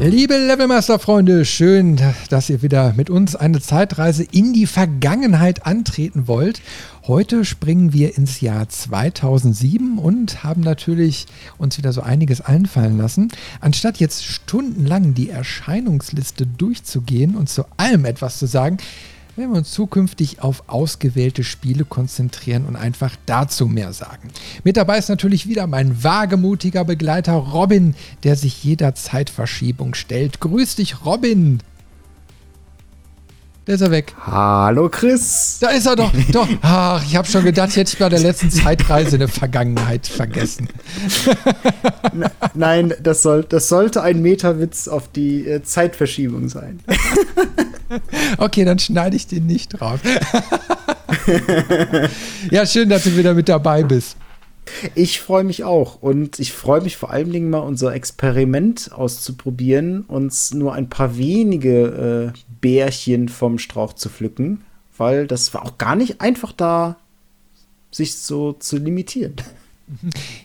Liebe Levelmaster-Freunde, schön, dass ihr wieder mit uns eine Zeitreise in die Vergangenheit antreten wollt. Heute springen wir ins Jahr 2007 und haben natürlich uns wieder so einiges einfallen lassen. Anstatt jetzt stundenlang die Erscheinungsliste durchzugehen und zu allem etwas zu sagen, werden wir uns zukünftig auf ausgewählte Spiele konzentrieren und einfach dazu mehr sagen. Mit dabei ist natürlich wieder mein wagemutiger Begleiter Robin, der sich jeder Zeitverschiebung stellt. Grüß dich, Robin! Der ist er weg. Hallo Chris. Da ist er doch. doch. Ach, ich habe schon gedacht, hätte ich bei der letzten Zeitreise eine Vergangenheit vergessen. Nein, das, soll, das sollte ein Metawitz auf die äh, Zeitverschiebung sein. okay, dann schneide ich den nicht drauf. ja, schön, dass du wieder mit dabei bist. Ich freue mich auch und ich freue mich vor allen Dingen mal unser Experiment auszuprobieren, uns nur ein paar wenige äh, Bärchen vom Strauch zu pflücken, weil das war auch gar nicht einfach da, sich so zu limitieren.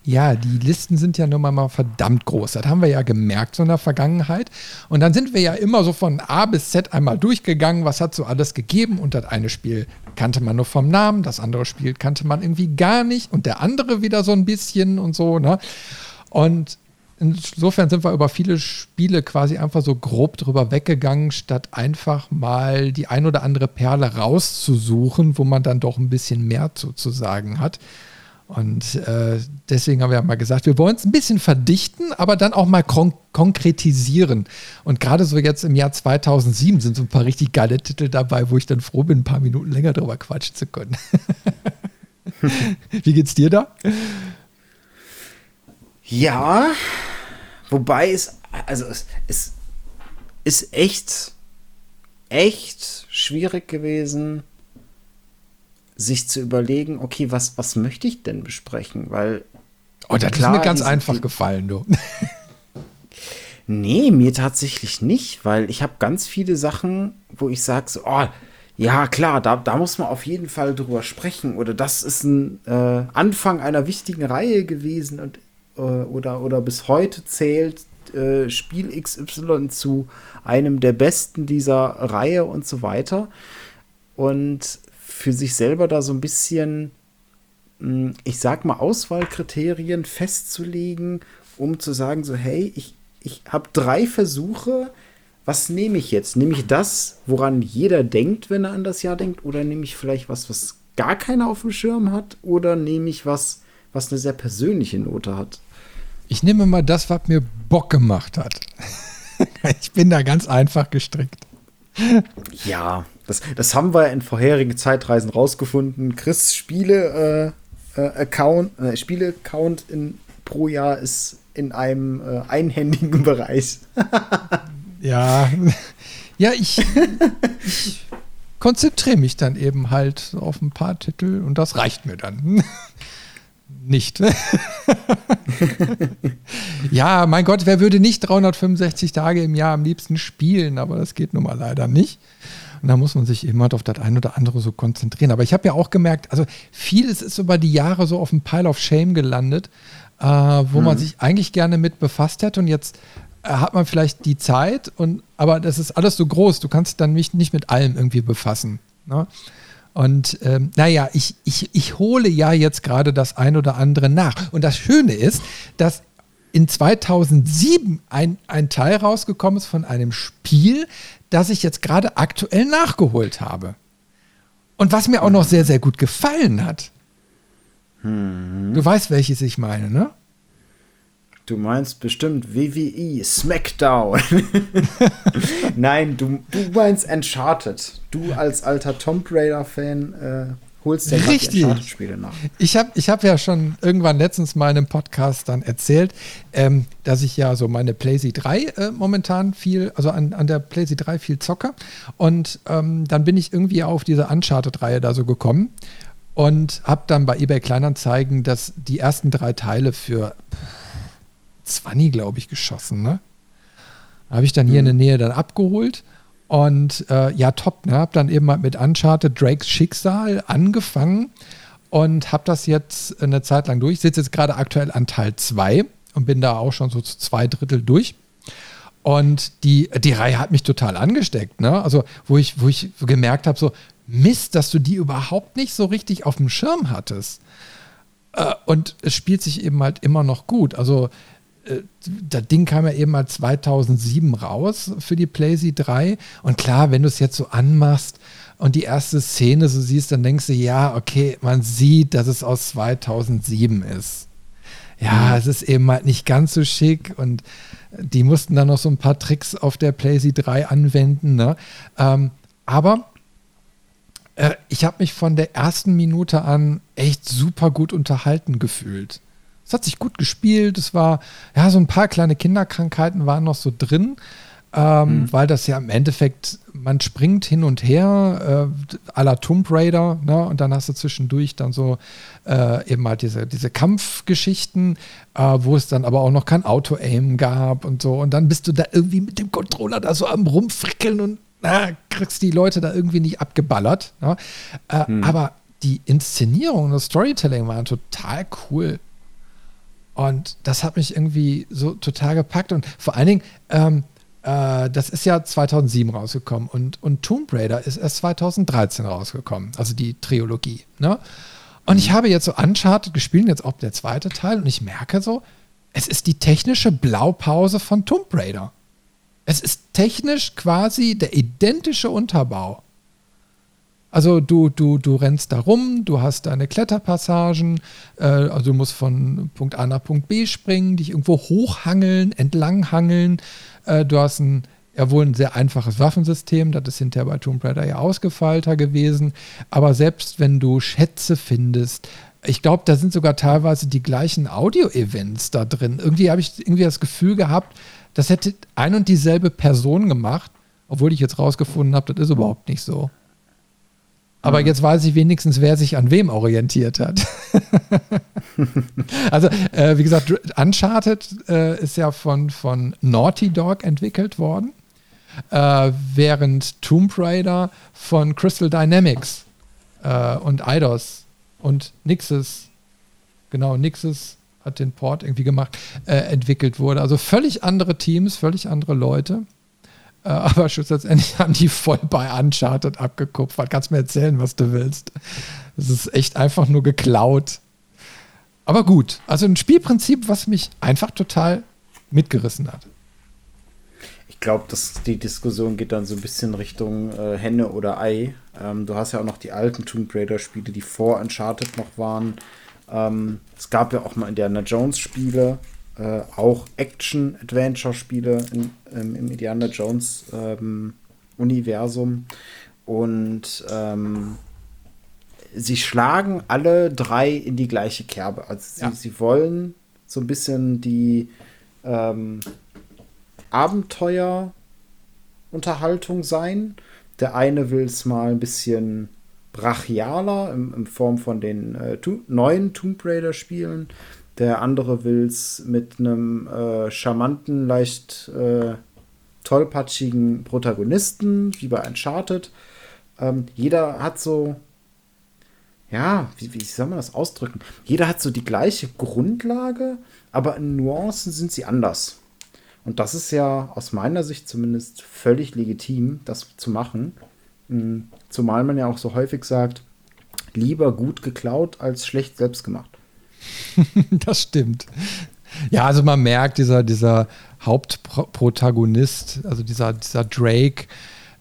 Ja, die Listen sind ja nun mal verdammt groß. Das haben wir ja gemerkt so in der Vergangenheit. Und dann sind wir ja immer so von A bis Z einmal durchgegangen, was hat so alles gegeben. Und das eine Spiel kannte man nur vom Namen, das andere Spiel kannte man irgendwie gar nicht und der andere wieder so ein bisschen und so. Ne? Und insofern sind wir über viele Spiele quasi einfach so grob drüber weggegangen, statt einfach mal die ein oder andere Perle rauszusuchen, wo man dann doch ein bisschen mehr zu, zu sagen hat. Und äh, deswegen haben wir ja mal gesagt, wir wollen es ein bisschen verdichten, aber dann auch mal kon konkretisieren. Und gerade so jetzt im Jahr 2007 sind so ein paar richtig geile Titel dabei, wo ich dann froh bin, ein paar Minuten länger drüber quatschen zu können. Wie geht's dir da? Ja, wobei es, also es, es ist echt, echt schwierig gewesen, sich zu überlegen, okay, was, was möchte ich denn besprechen? Weil. Oh, das klar, ist mir ganz einfach gefallen, du. nee, mir tatsächlich nicht, weil ich habe ganz viele Sachen, wo ich sage so, oh, ja, klar, da, da muss man auf jeden Fall drüber sprechen. Oder das ist ein äh, Anfang einer wichtigen Reihe gewesen und äh, oder, oder bis heute zählt äh, Spiel XY zu einem der besten dieser Reihe und so weiter. Und für sich selber da so ein bisschen, hm, ich sag mal, Auswahlkriterien festzulegen, um zu sagen, so, hey, ich, ich habe drei Versuche, was nehme ich jetzt? Nehme ich das, woran jeder denkt, wenn er an das Jahr denkt, oder nehme ich vielleicht was, was gar keiner auf dem Schirm hat, oder nehme ich was, was eine sehr persönliche Note hat? Ich nehme mal das, was mir Bock gemacht hat. ich bin da ganz einfach gestrickt. Ja, das, das haben wir in vorherigen Zeitreisen rausgefunden. Chris Spiele äh, äh, Account, äh, Spiele Account in, pro Jahr ist in einem äh, einhändigen Bereich. ja, ja, ich, ich konzentriere mich dann eben halt auf ein paar Titel und das reicht mir dann. Nicht. ja, mein Gott, wer würde nicht 365 Tage im Jahr am liebsten spielen, aber das geht nun mal leider nicht. Und da muss man sich eben halt auf das ein oder andere so konzentrieren. Aber ich habe ja auch gemerkt, also vieles ist über die Jahre so auf dem Pile of Shame gelandet, äh, wo mhm. man sich eigentlich gerne mit befasst hätte. Und jetzt äh, hat man vielleicht die Zeit, und, aber das ist alles so groß, du kannst dann nicht, nicht mit allem irgendwie befassen. Ne? Und ähm, naja, ich, ich, ich hole ja jetzt gerade das ein oder andere nach. Und das Schöne ist, dass in 2007 ein, ein Teil rausgekommen ist von einem Spiel, das ich jetzt gerade aktuell nachgeholt habe. Und was mir auch noch sehr, sehr gut gefallen hat. Hm. Du weißt, welches ich meine, ne? Du meinst bestimmt WWE, SmackDown. Nein, du, du meinst Uncharted. Du als alter Tomb Raider-Fan äh, holst ja Richtig. die Uncharted-Spiele nach. Ich habe ich hab ja schon irgendwann letztens mal in einem Podcast dann erzählt, ähm, dass ich ja so meine PlayStation 3 äh, momentan viel, also an, an der PlayStation 3 viel zocke. Und ähm, dann bin ich irgendwie auf diese Uncharted-Reihe da so gekommen und habe dann bei eBay Kleinanzeigen dass die ersten drei Teile für 20, glaube ich, geschossen. Ne? Habe ich dann hier mhm. in der Nähe dann abgeholt und äh, ja, top. Ne? Habe dann eben mal mit Uncharted Drakes Schicksal angefangen und habe das jetzt eine Zeit lang durch. Ich sitze jetzt gerade aktuell an Teil 2 und bin da auch schon so zu zwei Drittel durch. Und die, die Reihe hat mich total angesteckt. Ne? Also, wo ich, wo ich gemerkt habe, so, Mist, dass du die überhaupt nicht so richtig auf dem Schirm hattest. Äh, und es spielt sich eben halt immer noch gut. Also, das Ding kam ja eben mal 2007 raus für die PlayStation 3. Und klar, wenn du es jetzt so anmachst und die erste Szene so siehst, dann denkst du, ja, okay, man sieht, dass es aus 2007 ist. Ja, mhm. es ist eben halt nicht ganz so schick und die mussten dann noch so ein paar Tricks auf der PlayStation 3 anwenden. Ne? Ähm, aber äh, ich habe mich von der ersten Minute an echt super gut unterhalten gefühlt. Es hat sich gut gespielt. Es war, ja, so ein paar kleine Kinderkrankheiten waren noch so drin, ähm, mhm. weil das ja im Endeffekt, man springt hin und her, äh, à la Tomb Raider, ne? und dann hast du zwischendurch dann so äh, eben halt diese, diese Kampfgeschichten, äh, wo es dann aber auch noch kein Auto-Aim gab und so. Und dann bist du da irgendwie mit dem Controller da so am rumfrickeln und na, kriegst die Leute da irgendwie nicht abgeballert. Ne? Äh, mhm. Aber die Inszenierung und das Storytelling waren total cool. Und das hat mich irgendwie so total gepackt. Und vor allen Dingen, ähm, äh, das ist ja 2007 rausgekommen und, und Tomb Raider ist erst 2013 rausgekommen, also die Trilogie. Ne? Und ich mhm. habe jetzt so Uncharted gespielt, jetzt auch der zweite Teil, und ich merke so, es ist die technische Blaupause von Tomb Raider. Es ist technisch quasi der identische Unterbau. Also du, du, du rennst da rum, du hast deine Kletterpassagen, äh, also du musst von Punkt A nach Punkt B springen, dich irgendwo hochhangeln, entlanghangeln. Äh, du hast ein, ja wohl ein sehr einfaches Waffensystem, das ist hinterher bei Tomb Raider ja ausgefeilter gewesen. Aber selbst wenn du Schätze findest, ich glaube, da sind sogar teilweise die gleichen Audio-Events da drin. Irgendwie habe ich irgendwie das Gefühl gehabt, das hätte ein und dieselbe Person gemacht, obwohl ich jetzt rausgefunden habe, das ist überhaupt nicht so. Aber mhm. jetzt weiß ich wenigstens, wer sich an wem orientiert hat. also, äh, wie gesagt, Uncharted äh, ist ja von, von Naughty Dog entwickelt worden, äh, während Tomb Raider von Crystal Dynamics äh, und Eidos und Nixes, genau, Nixes hat den Port irgendwie gemacht, äh, entwickelt wurde. Also völlig andere Teams, völlig andere Leute. Äh, aber schlussendlich haben die voll bei Uncharted abgekupfert. Kannst mir erzählen, was du willst. Das ist echt einfach nur geklaut. Aber gut, also ein Spielprinzip, was mich einfach total mitgerissen hat. Ich glaube, die Diskussion geht dann so ein bisschen Richtung äh, Henne oder Ei. Ähm, du hast ja auch noch die alten Tomb Raider-Spiele, die vor Uncharted noch waren. Ähm, es gab ja auch mal Indiana Jones-Spiele, äh, auch Action-Adventure-Spiele im, im Indiana Jones-Universum. Ähm, und ähm, sie schlagen alle drei in die gleiche Kerbe. Also sie, ja. sie wollen so ein bisschen die ähm, Abenteuer-Unterhaltung sein. Der eine will es mal ein bisschen brachialer in, in Form von den äh, neuen Tomb Raider-Spielen. Der andere will es mit einem äh, charmanten, leicht äh, tollpatschigen Protagonisten, wie bei Uncharted. Ähm, jeder hat so, ja, wie, wie soll man das ausdrücken? Jeder hat so die gleiche Grundlage, aber in Nuancen sind sie anders. Und das ist ja aus meiner Sicht zumindest völlig legitim, das zu machen. Hm, zumal man ja auch so häufig sagt, lieber gut geklaut als schlecht selbst gemacht. das stimmt. Ja, also man merkt, dieser, dieser Hauptprotagonist, also dieser, dieser Drake,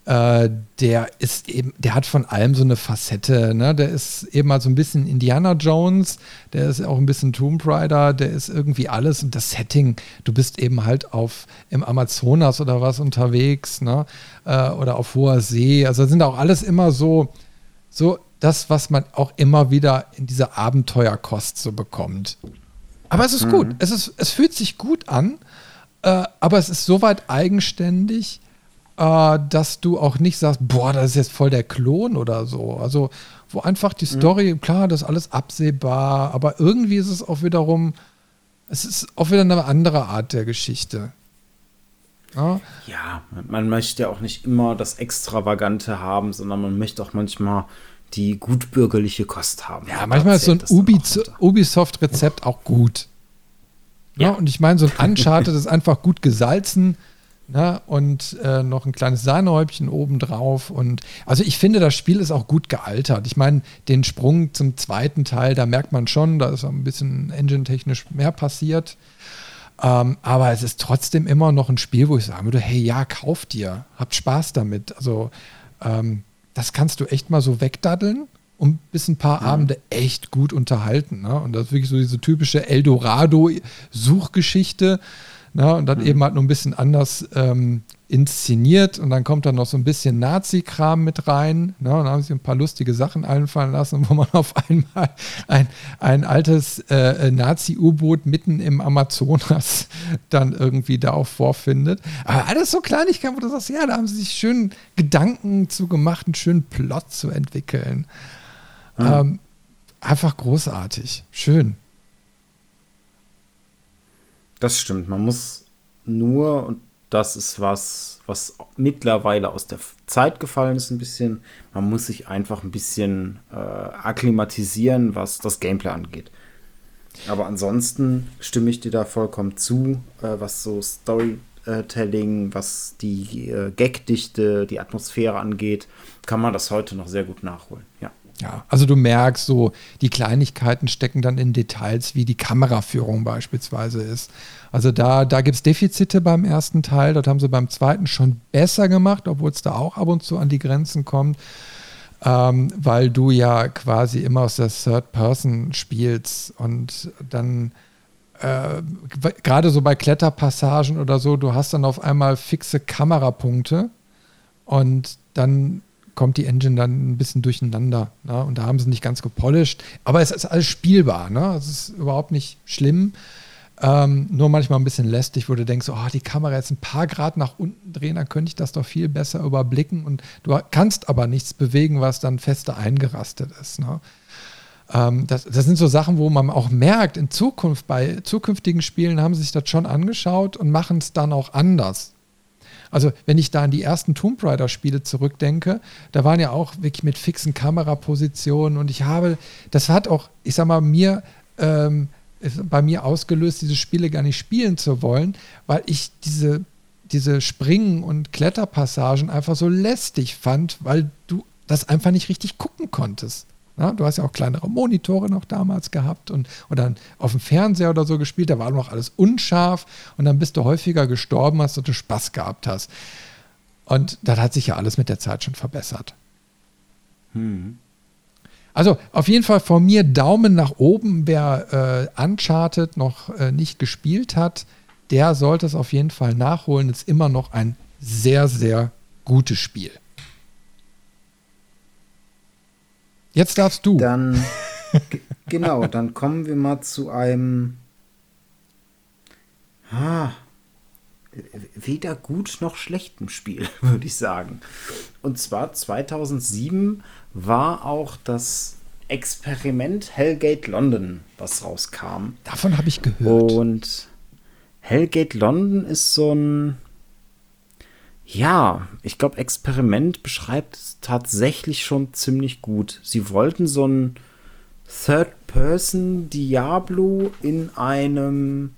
äh, der ist eben, der hat von allem so eine Facette, ne? Der ist eben mal so ein bisschen Indiana Jones, der ist auch ein bisschen Tomb Raider, der ist irgendwie alles und das Setting, du bist eben halt auf im Amazonas oder was unterwegs, ne? Äh, oder auf hoher See. Also sind auch alles immer so, so das, was man auch immer wieder in dieser Abenteuerkost so bekommt. Aber es ist mhm. gut. Es, ist, es fühlt sich gut an, äh, aber es ist soweit eigenständig, äh, dass du auch nicht sagst, boah, das ist jetzt voll der Klon oder so. Also, wo einfach die mhm. Story, mhm. klar, das ist alles absehbar, aber irgendwie ist es auch wiederum, es ist auch wieder eine andere Art der Geschichte. Ja, ja man möchte ja auch nicht immer das Extravagante haben, sondern man möchte auch manchmal die gutbürgerliche Kost haben. Ja, manchmal ist so ein Ubisoft-Rezept auch gut. Ja. ja. und ich meine, so ein Uncharted ist einfach gut gesalzen ne? und äh, noch ein kleines Sahnehäubchen obendrauf. Und also ich finde, das Spiel ist auch gut gealtert. Ich meine, den Sprung zum zweiten Teil, da merkt man schon, da ist ein bisschen engine-technisch mehr passiert. Ähm, aber es ist trotzdem immer noch ein Spiel, wo ich sagen würde, hey, ja, kauft dir, habt Spaß damit. Also ähm, das kannst du echt mal so wegdaddeln und bis ein paar mhm. Abende echt gut unterhalten. Ne? Und das ist wirklich so diese typische Eldorado-Suchgeschichte. Ne? Und dann mhm. eben halt nur ein bisschen anders ähm, inszeniert und dann kommt dann noch so ein bisschen Nazi-Kram mit rein. Ne? Und dann haben sie ein paar lustige Sachen einfallen lassen, wo man auf einmal ein, ein altes äh, Nazi-U-Boot mitten im Amazonas dann irgendwie da auch vorfindet. Aber alles so Kleinigkeiten, wo du sagst, ja, da haben sie sich schön Gedanken zu gemacht, einen schönen Plot zu entwickeln. Mhm. Ähm, einfach großartig. Schön. Das stimmt. Man muss nur, und das ist was, was mittlerweile aus der Zeit gefallen ist, ein bisschen. Man muss sich einfach ein bisschen äh, akklimatisieren, was das Gameplay angeht. Aber ansonsten stimme ich dir da vollkommen zu, äh, was so Storytelling, was die äh, Gagdichte, die Atmosphäre angeht, kann man das heute noch sehr gut nachholen. Ja. Ja, also du merkst so, die Kleinigkeiten stecken dann in Details, wie die Kameraführung beispielsweise ist. Also da, da gibt es Defizite beim ersten Teil, das haben sie beim zweiten schon besser gemacht, obwohl es da auch ab und zu an die Grenzen kommt, ähm, weil du ja quasi immer aus der Third Person spielst und dann äh, gerade so bei Kletterpassagen oder so, du hast dann auf einmal fixe Kamerapunkte und dann kommt die Engine dann ein bisschen durcheinander. Ne? Und da haben sie nicht ganz gepolished. Aber es ist alles spielbar. Ne? Es ist überhaupt nicht schlimm. Ähm, nur manchmal ein bisschen lästig, wo du denkst, oh, die Kamera jetzt ein paar Grad nach unten drehen, dann könnte ich das doch viel besser überblicken. Und du kannst aber nichts bewegen, was dann fester eingerastet ist. Ne? Ähm, das, das, sind so Sachen, wo man auch merkt, in Zukunft, bei zukünftigen Spielen haben sie sich das schon angeschaut und machen es dann auch anders. Also wenn ich da an die ersten Tomb Raider-Spiele zurückdenke, da waren ja auch wirklich mit fixen Kamerapositionen und ich habe, das hat auch, ich sag mal, mir ähm, bei mir ausgelöst, diese Spiele gar nicht spielen zu wollen, weil ich diese, diese Springen- und Kletterpassagen einfach so lästig fand, weil du das einfach nicht richtig gucken konntest. Ja, du hast ja auch kleinere Monitore noch damals gehabt und, und dann auf dem Fernseher oder so gespielt, da war noch alles unscharf und dann bist du häufiger gestorben, als du Spaß gehabt hast. Und das hat sich ja alles mit der Zeit schon verbessert. Hm. Also auf jeden Fall von mir Daumen nach oben. Wer äh, Uncharted noch äh, nicht gespielt hat, der sollte es auf jeden Fall nachholen. Ist immer noch ein sehr, sehr gutes Spiel. Jetzt darfst du. Dann, genau, dann kommen wir mal zu einem. Ah, weder gut noch schlechtem Spiel, würde ich sagen. Und zwar 2007 war auch das Experiment Hellgate London, was rauskam. Davon habe ich gehört. Und Hellgate London ist so ein ja, ich glaube, Experiment beschreibt es tatsächlich schon ziemlich gut. Sie wollten so ein Third-Person-Diablo in einem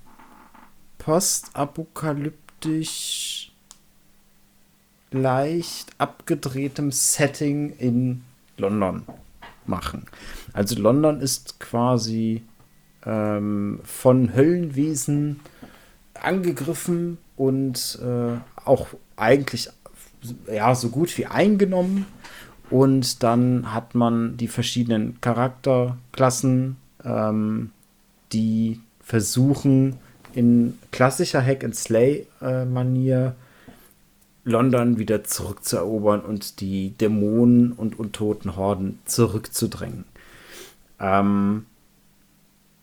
postapokalyptisch leicht abgedrehtem Setting in London machen. Also London ist quasi ähm, von Höllenwesen angegriffen und äh, auch eigentlich ja so gut wie eingenommen. Und dann hat man die verschiedenen Charakterklassen, ähm, die versuchen in klassischer Hack-and-Slay-Manier London wieder zurückzuerobern und die Dämonen und untoten Horden zurückzudrängen. Ähm,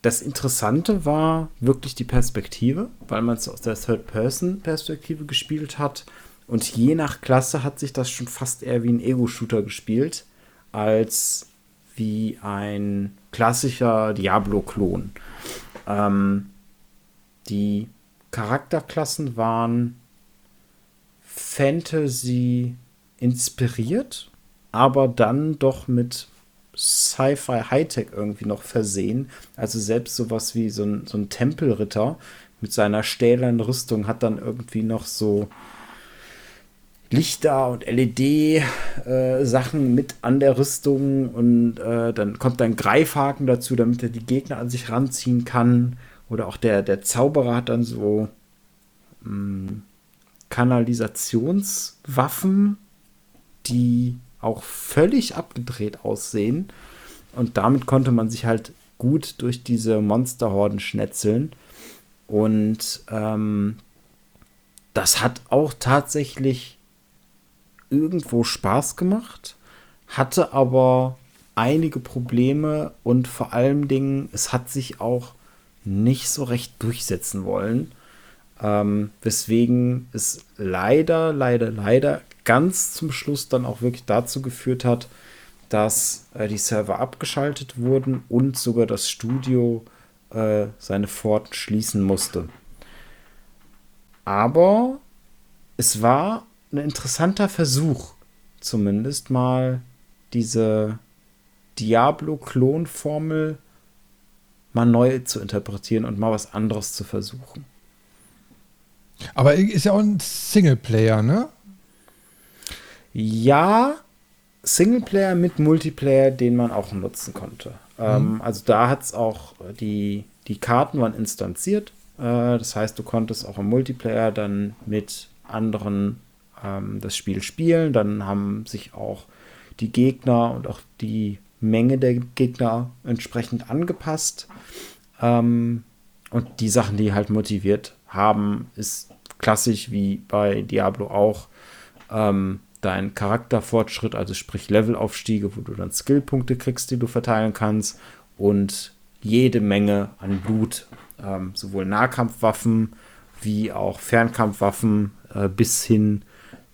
das Interessante war wirklich die Perspektive, weil man es aus der Third-Person-Perspektive gespielt hat. Und je nach Klasse hat sich das schon fast eher wie ein Ego-Shooter gespielt, als wie ein klassischer Diablo-Klon. Ähm, die Charakterklassen waren Fantasy inspiriert, aber dann doch mit Sci-Fi Hightech irgendwie noch versehen. Also selbst sowas wie so ein, so ein Tempelritter mit seiner stählernen Rüstung hat dann irgendwie noch so Lichter und LED-Sachen äh, mit an der Rüstung und äh, dann kommt ein Greifhaken dazu, damit er die Gegner an sich ranziehen kann. Oder auch der, der Zauberer hat dann so mh, hm, Kanalisationswaffen, die auch völlig abgedreht aussehen. Und damit konnte man sich halt gut durch diese Monsterhorden schnetzeln. Und ähm, das hat auch tatsächlich irgendwo Spaß gemacht, hatte aber einige Probleme und vor allen Dingen, es hat sich auch nicht so recht durchsetzen wollen. Ähm, weswegen es leider, leider, leider ganz zum Schluss dann auch wirklich dazu geführt hat, dass äh, die Server abgeschaltet wurden und sogar das Studio äh, seine Pforten schließen musste. Aber es war ein interessanter Versuch, zumindest mal diese Diablo-Klon-Formel mal neu zu interpretieren und mal was anderes zu versuchen. Aber ist ja auch ein Singleplayer, ne? Ja, Singleplayer mit Multiplayer, den man auch nutzen konnte. Ähm, mhm. Also da hat es auch die, die Karten waren instanziert. Äh, das heißt, du konntest auch im Multiplayer dann mit anderen ähm, das Spiel spielen. Dann haben sich auch die Gegner und auch die Menge der Gegner entsprechend angepasst. Ähm, und die Sachen, die halt motiviert haben, ist klassisch wie bei Diablo auch. Ähm, dein Charakterfortschritt, also sprich Levelaufstiege, wo du dann Skillpunkte kriegst, die du verteilen kannst und jede Menge an Blut, ähm, sowohl Nahkampfwaffen wie auch Fernkampfwaffen äh, bis hin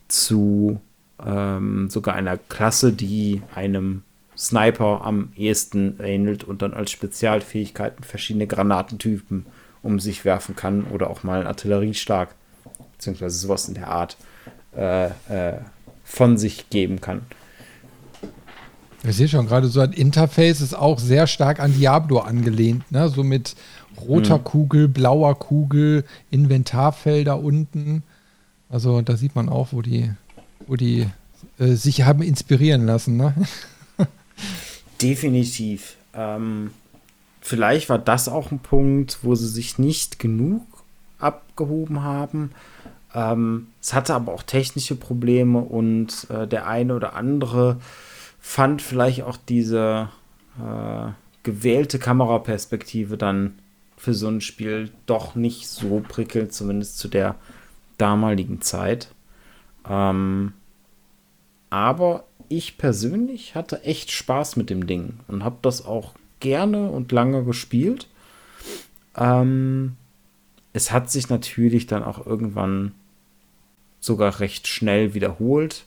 zu ähm, sogar einer Klasse, die einem Sniper am ehesten ähnelt und dann als Spezialfähigkeiten verschiedene Granatentypen um sich werfen kann oder auch mal einen Artilleriestark, beziehungsweise sowas in der Art. Äh, äh, von sich geben kann. Ich sehe schon, gerade so ein Interface ist auch sehr stark an Diablo angelehnt, ne? So mit roter mhm. Kugel, blauer Kugel, Inventarfelder unten. Also da sieht man auch, wo die, wo die äh, sich haben inspirieren lassen, ne? Definitiv. Ähm, vielleicht war das auch ein Punkt, wo sie sich nicht genug abgehoben haben. Ähm, es hatte aber auch technische Probleme und äh, der eine oder andere fand vielleicht auch diese äh, gewählte Kameraperspektive dann für so ein Spiel doch nicht so prickelnd, zumindest zu der damaligen Zeit. Ähm, aber ich persönlich hatte echt Spaß mit dem Ding und habe das auch gerne und lange gespielt. Ähm, es hat sich natürlich dann auch irgendwann sogar recht schnell wiederholt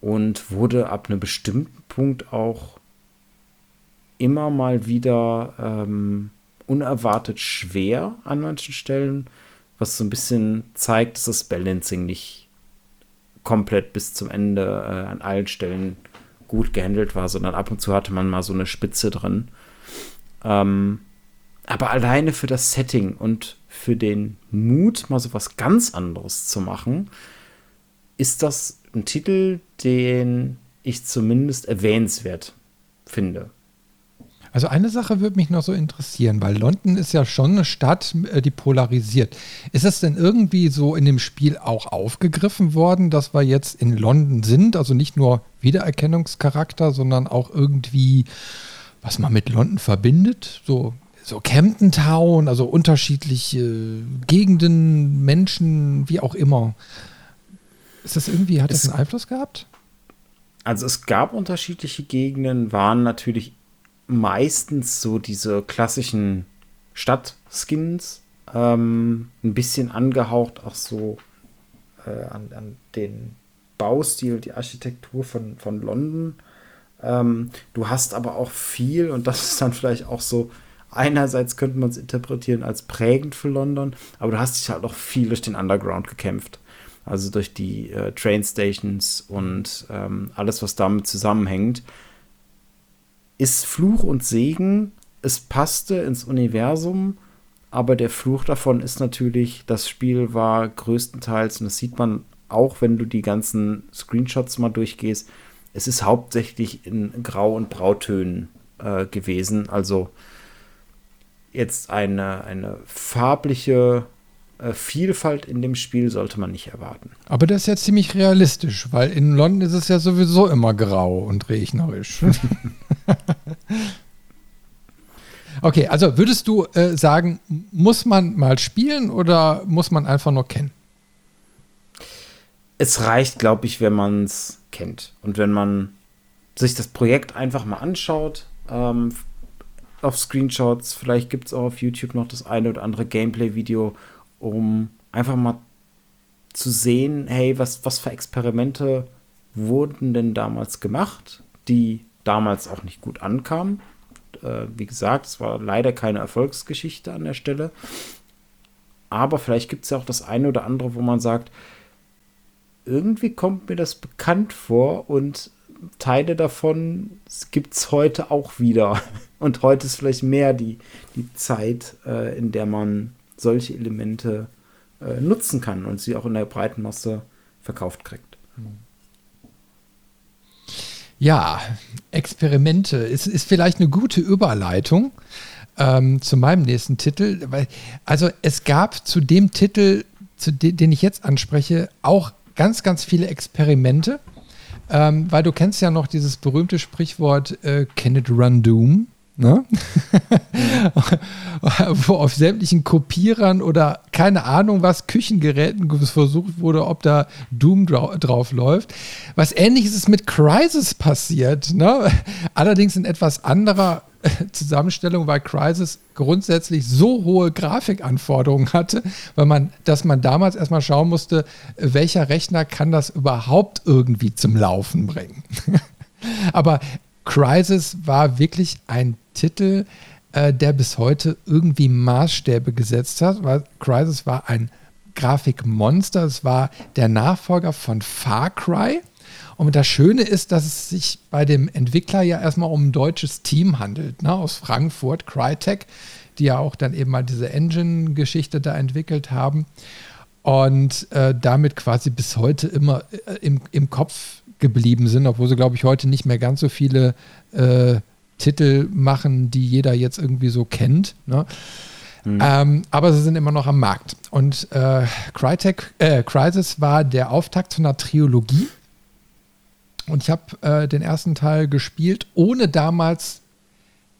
und wurde ab einem bestimmten Punkt auch immer mal wieder ähm, unerwartet schwer an manchen Stellen, was so ein bisschen zeigt, dass das Balancing nicht komplett bis zum Ende äh, an allen Stellen gut gehandelt war, sondern ab und zu hatte man mal so eine Spitze drin. Ähm, aber alleine für das Setting und für den Mut, mal so was ganz anderes zu machen, ist das ein Titel, den ich zumindest erwähnenswert finde. Also eine Sache würde mich noch so interessieren, weil London ist ja schon eine Stadt, äh, die polarisiert. Ist es denn irgendwie so in dem Spiel auch aufgegriffen worden, dass wir jetzt in London sind? Also nicht nur Wiedererkennungscharakter, sondern auch irgendwie, was man mit London verbindet? So so Camden Town, also unterschiedliche Gegenden, Menschen, wie auch immer. Ist das irgendwie, hat es, das einen Einfluss gehabt? Also es gab unterschiedliche Gegenden, waren natürlich meistens so diese klassischen Stadtskins, ähm, ein bisschen angehaucht auch so äh, an, an, den Baustil, die Architektur von, von London. Ähm, du hast aber auch viel, und das ist dann vielleicht auch so, einerseits könnte man es interpretieren als prägend für London, aber du hast dich halt auch viel durch den Underground gekämpft. Also durch die äh, Train Stations und ähm, alles, was damit zusammenhängt. Ist Fluch und Segen. Es passte ins Universum, aber der Fluch davon ist natürlich, das Spiel war größtenteils, und das sieht man auch, wenn du die ganzen Screenshots mal durchgehst, es ist hauptsächlich in Grau- und Brautönen äh, gewesen. Also jetzt eine, eine farbliche äh, Vielfalt in dem Spiel sollte man nicht erwarten. Aber das ist ja ziemlich realistisch, weil in London ist es ja sowieso immer grau und regnerisch. okay, also würdest du äh, sagen, muss man mal spielen oder muss man einfach nur kennen? Es reicht, glaube ich, wenn man es kennt und wenn man sich das Projekt einfach mal anschaut, ähm, auf Screenshots, vielleicht gibt es auch auf YouTube noch das eine oder andere Gameplay-Video um einfach mal zu sehen, hey, was, was für Experimente wurden denn damals gemacht, die damals auch nicht gut ankamen. Äh, wie gesagt, es war leider keine Erfolgsgeschichte an der Stelle. Aber vielleicht gibt es ja auch das eine oder andere, wo man sagt, irgendwie kommt mir das bekannt vor und Teile davon gibt es heute auch wieder. Und heute ist vielleicht mehr die, die Zeit, äh, in der man solche Elemente äh, nutzen kann und sie auch in der breiten Masse verkauft kriegt. Ja, Experimente ist, ist vielleicht eine gute Überleitung ähm, zu meinem nächsten Titel. Weil, also es gab zu dem Titel, zu de den ich jetzt anspreche, auch ganz, ganz viele Experimente. Ähm, weil du kennst ja noch dieses berühmte Sprichwort äh, Can it run Doom? ne? wo auf sämtlichen Kopierern oder keine Ahnung was, Küchengeräten versucht wurde, ob da Doom dra drauf läuft. Was ähnliches ist mit Crisis passiert, ne? allerdings in etwas anderer Zusammenstellung, weil Crisis grundsätzlich so hohe Grafikanforderungen hatte, weil man, dass man damals erstmal schauen musste, welcher Rechner kann das überhaupt irgendwie zum Laufen bringen. Aber Crisis war wirklich ein Titel, äh, der bis heute irgendwie Maßstäbe gesetzt hat, weil Crisis war ein Grafikmonster. Es war der Nachfolger von Far Cry. Und das Schöne ist, dass es sich bei dem Entwickler ja erstmal um ein deutsches Team handelt, ne, aus Frankfurt, Crytek, die ja auch dann eben mal diese Engine-Geschichte da entwickelt haben und äh, damit quasi bis heute immer äh, im, im Kopf geblieben sind, obwohl sie, glaube ich, heute nicht mehr ganz so viele äh, Titel machen, die jeder jetzt irgendwie so kennt. Ne? Mhm. Ähm, aber sie sind immer noch am Markt. Und äh, Crytek, äh, Crisis war der Auftakt zu einer Trilogie. Und ich habe äh, den ersten Teil gespielt, ohne damals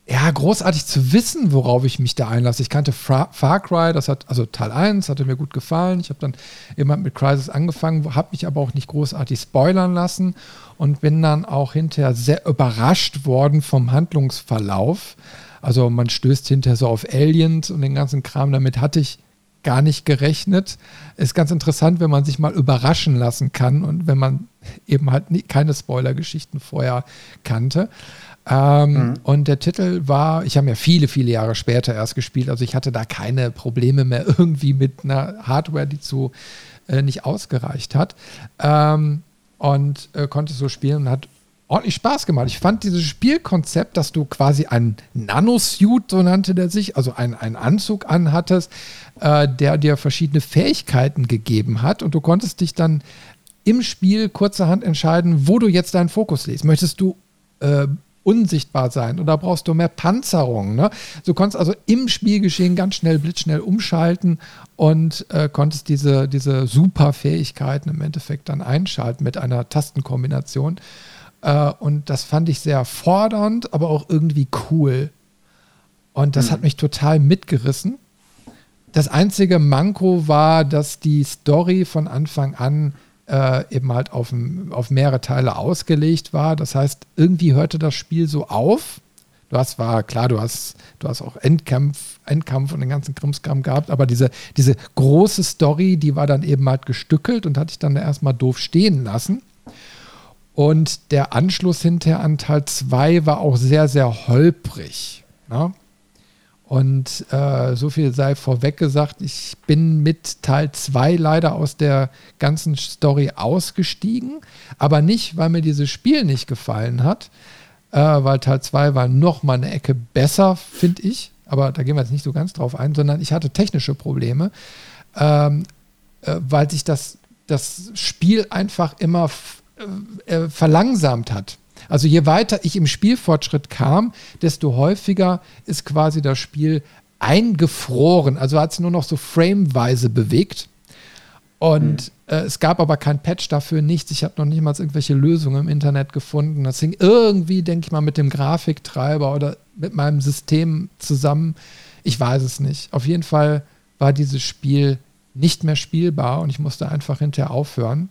ja, großartig zu wissen, worauf ich mich da einlasse. Ich kannte Far, Far Cry, das hat, also Teil 1 hatte mir gut gefallen. Ich habe dann immer mit Crisis angefangen, habe mich aber auch nicht großartig spoilern lassen und bin dann auch hinterher sehr überrascht worden vom Handlungsverlauf. Also man stößt hinterher so auf Aliens und den ganzen Kram, damit hatte ich gar nicht gerechnet. Ist ganz interessant, wenn man sich mal überraschen lassen kann und wenn man eben halt nie, keine Spoiler-Geschichten vorher kannte. Ähm, mhm. Und der Titel war, ich habe ja viele, viele Jahre später erst gespielt, also ich hatte da keine Probleme mehr irgendwie mit einer Hardware, die zu äh, nicht ausgereicht hat. Ähm, und äh, konnte so spielen und hat ordentlich Spaß gemacht. Ich fand dieses Spielkonzept, dass du quasi einen Nanosuit, so nannte der sich, also einen, Anzug anhattest, äh, der dir verschiedene Fähigkeiten gegeben hat und du konntest dich dann im Spiel kurzerhand entscheiden, wo du jetzt deinen Fokus legst. Möchtest du äh, unsichtbar sein oder brauchst du mehr Panzerung. Ne? Du konntest also im Spielgeschehen ganz schnell, blitzschnell umschalten und äh, konntest diese, diese Superfähigkeiten im Endeffekt dann einschalten mit einer Tastenkombination. Äh, und das fand ich sehr fordernd, aber auch irgendwie cool. Und das mhm. hat mich total mitgerissen. Das einzige Manko war, dass die Story von Anfang an äh, eben halt auf, auf mehrere Teile ausgelegt war. Das heißt, irgendwie hörte das Spiel so auf. Du hast, war klar, du hast, du hast auch Endkampf, Endkampf und den ganzen Krimskram gehabt, aber diese, diese große Story, die war dann eben halt gestückelt und hatte ich dann erstmal doof stehen lassen. Und der Anschluss hinterher an Teil 2 war auch sehr, sehr holprig. Ne? Und äh, so viel sei vorweg gesagt, ich bin mit Teil 2 leider aus der ganzen Story ausgestiegen, aber nicht, weil mir dieses Spiel nicht gefallen hat, äh, weil Teil 2 war noch mal eine Ecke besser, finde ich, aber da gehen wir jetzt nicht so ganz drauf ein, sondern ich hatte technische Probleme, ähm, äh, weil sich das, das Spiel einfach immer äh, äh, verlangsamt hat. Also je weiter ich im Spielfortschritt kam, desto häufiger ist quasi das Spiel eingefroren. Also hat es nur noch so frameweise bewegt. Und mhm. äh, es gab aber kein Patch dafür, nichts. Ich habe noch nicht mal irgendwelche Lösungen im Internet gefunden. Das hing irgendwie, denke ich mal, mit dem Grafiktreiber oder mit meinem System zusammen. Ich weiß es nicht. Auf jeden Fall war dieses Spiel nicht mehr spielbar und ich musste einfach hinterher aufhören.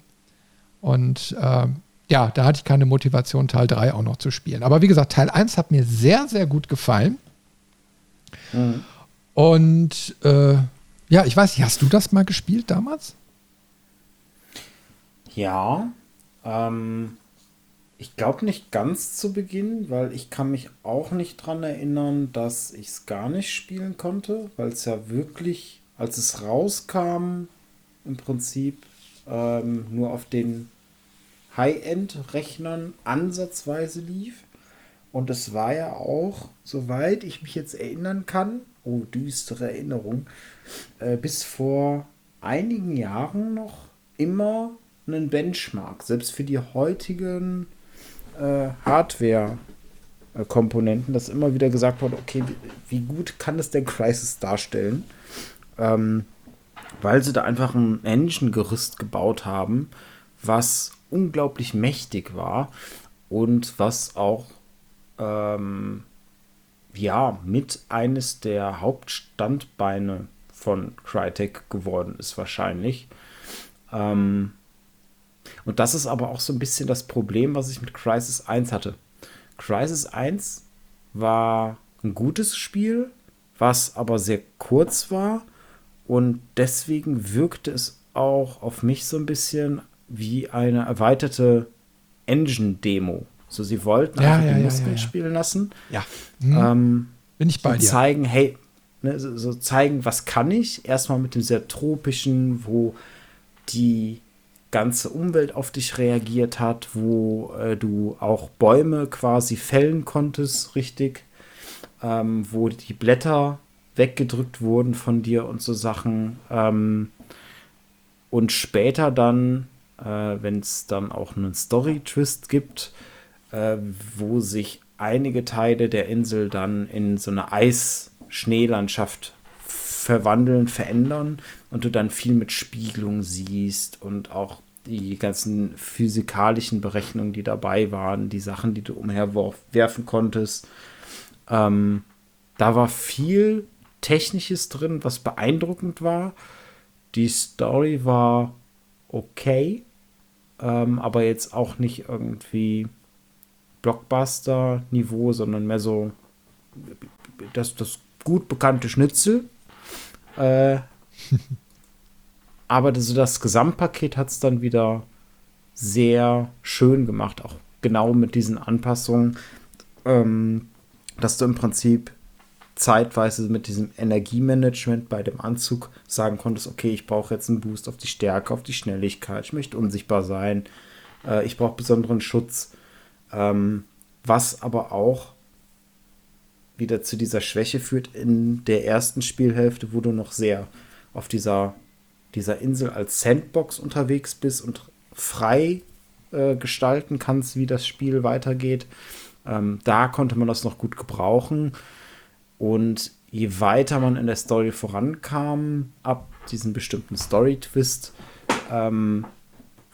Und äh, ja, da hatte ich keine Motivation, Teil 3 auch noch zu spielen. Aber wie gesagt, Teil 1 hat mir sehr, sehr gut gefallen. Mhm. Und äh, ja, ich weiß nicht, hast du das mal gespielt damals? Ja, ähm, ich glaube nicht ganz zu Beginn, weil ich kann mich auch nicht daran erinnern, dass ich es gar nicht spielen konnte, weil es ja wirklich, als es rauskam, im Prinzip ähm, nur auf den High-End-Rechnern ansatzweise lief. Und es war ja auch, soweit ich mich jetzt erinnern kann, oh, düstere Erinnerung, äh, bis vor einigen Jahren noch immer ein Benchmark. Selbst für die heutigen äh, Hardware-Komponenten, dass immer wieder gesagt wurde, okay, wie, gut kann es denn Crisis darstellen? Ähm, weil sie da einfach ein Engine-Gerüst gebaut haben, was unglaublich mächtig war und was auch ähm, ja mit eines der Hauptstandbeine von Crytek geworden ist wahrscheinlich. Ähm, und das ist aber auch so ein bisschen das Problem, was ich mit Crisis 1 hatte. Crisis 1 war ein gutes Spiel, was aber sehr kurz war und deswegen wirkte es auch auf mich so ein bisschen wie eine erweiterte Engine-Demo. So, sie wollten ja, einfach ja, die Muskeln ja, spielen lassen. Ja. Mhm. Ähm, Bin ich bei dir. Zeigen, hey, ne, so, so, zeigen, was kann ich. Erstmal mit dem sehr tropischen, wo die ganze Umwelt auf dich reagiert hat, wo äh, du auch Bäume quasi fällen konntest, richtig. Ähm, wo die Blätter weggedrückt wurden von dir und so Sachen. Ähm, und später dann äh, wenn es dann auch einen Story-Twist gibt, äh, wo sich einige Teile der Insel dann in so eine Eis-Schneelandschaft verwandeln, verändern und du dann viel mit Spiegelung siehst und auch die ganzen physikalischen Berechnungen, die dabei waren, die Sachen, die du umherwerfen konntest. Ähm, da war viel Technisches drin, was beeindruckend war. Die Story war okay, ähm, aber jetzt auch nicht irgendwie Blockbuster-Niveau, sondern mehr so das, das gut bekannte Schnitzel. Äh, aber das, das Gesamtpaket hat es dann wieder sehr schön gemacht, auch genau mit diesen Anpassungen, ähm, dass du im Prinzip zeitweise mit diesem Energiemanagement bei dem Anzug sagen konntest, okay, ich brauche jetzt einen Boost auf die Stärke, auf die Schnelligkeit, ich möchte unsichtbar sein, äh, ich brauche besonderen Schutz, ähm, was aber auch wieder zu dieser Schwäche führt in der ersten Spielhälfte, wo du noch sehr auf dieser, dieser Insel als Sandbox unterwegs bist und frei äh, gestalten kannst, wie das Spiel weitergeht. Ähm, da konnte man das noch gut gebrauchen. Und je weiter man in der Story vorankam, ab diesem bestimmten Story-Twist, ähm,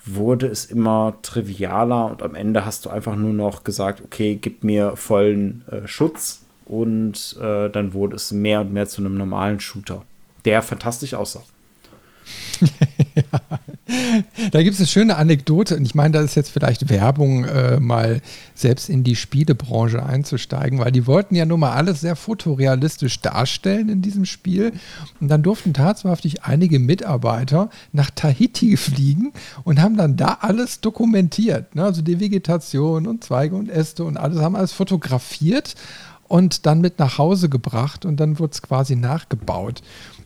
wurde es immer trivialer und am Ende hast du einfach nur noch gesagt, okay, gib mir vollen äh, Schutz und äh, dann wurde es mehr und mehr zu einem normalen Shooter, der fantastisch aussah. Da gibt es eine schöne Anekdote, und ich meine, da ist jetzt vielleicht Werbung, äh, mal selbst in die Spielebranche einzusteigen, weil die wollten ja nun mal alles sehr fotorealistisch darstellen in diesem Spiel. Und dann durften tatsächlich einige Mitarbeiter nach Tahiti fliegen und haben dann da alles dokumentiert. Ne? Also die Vegetation und Zweige und Äste und alles, haben alles fotografiert und dann mit nach Hause gebracht und dann wurde es quasi nachgebaut.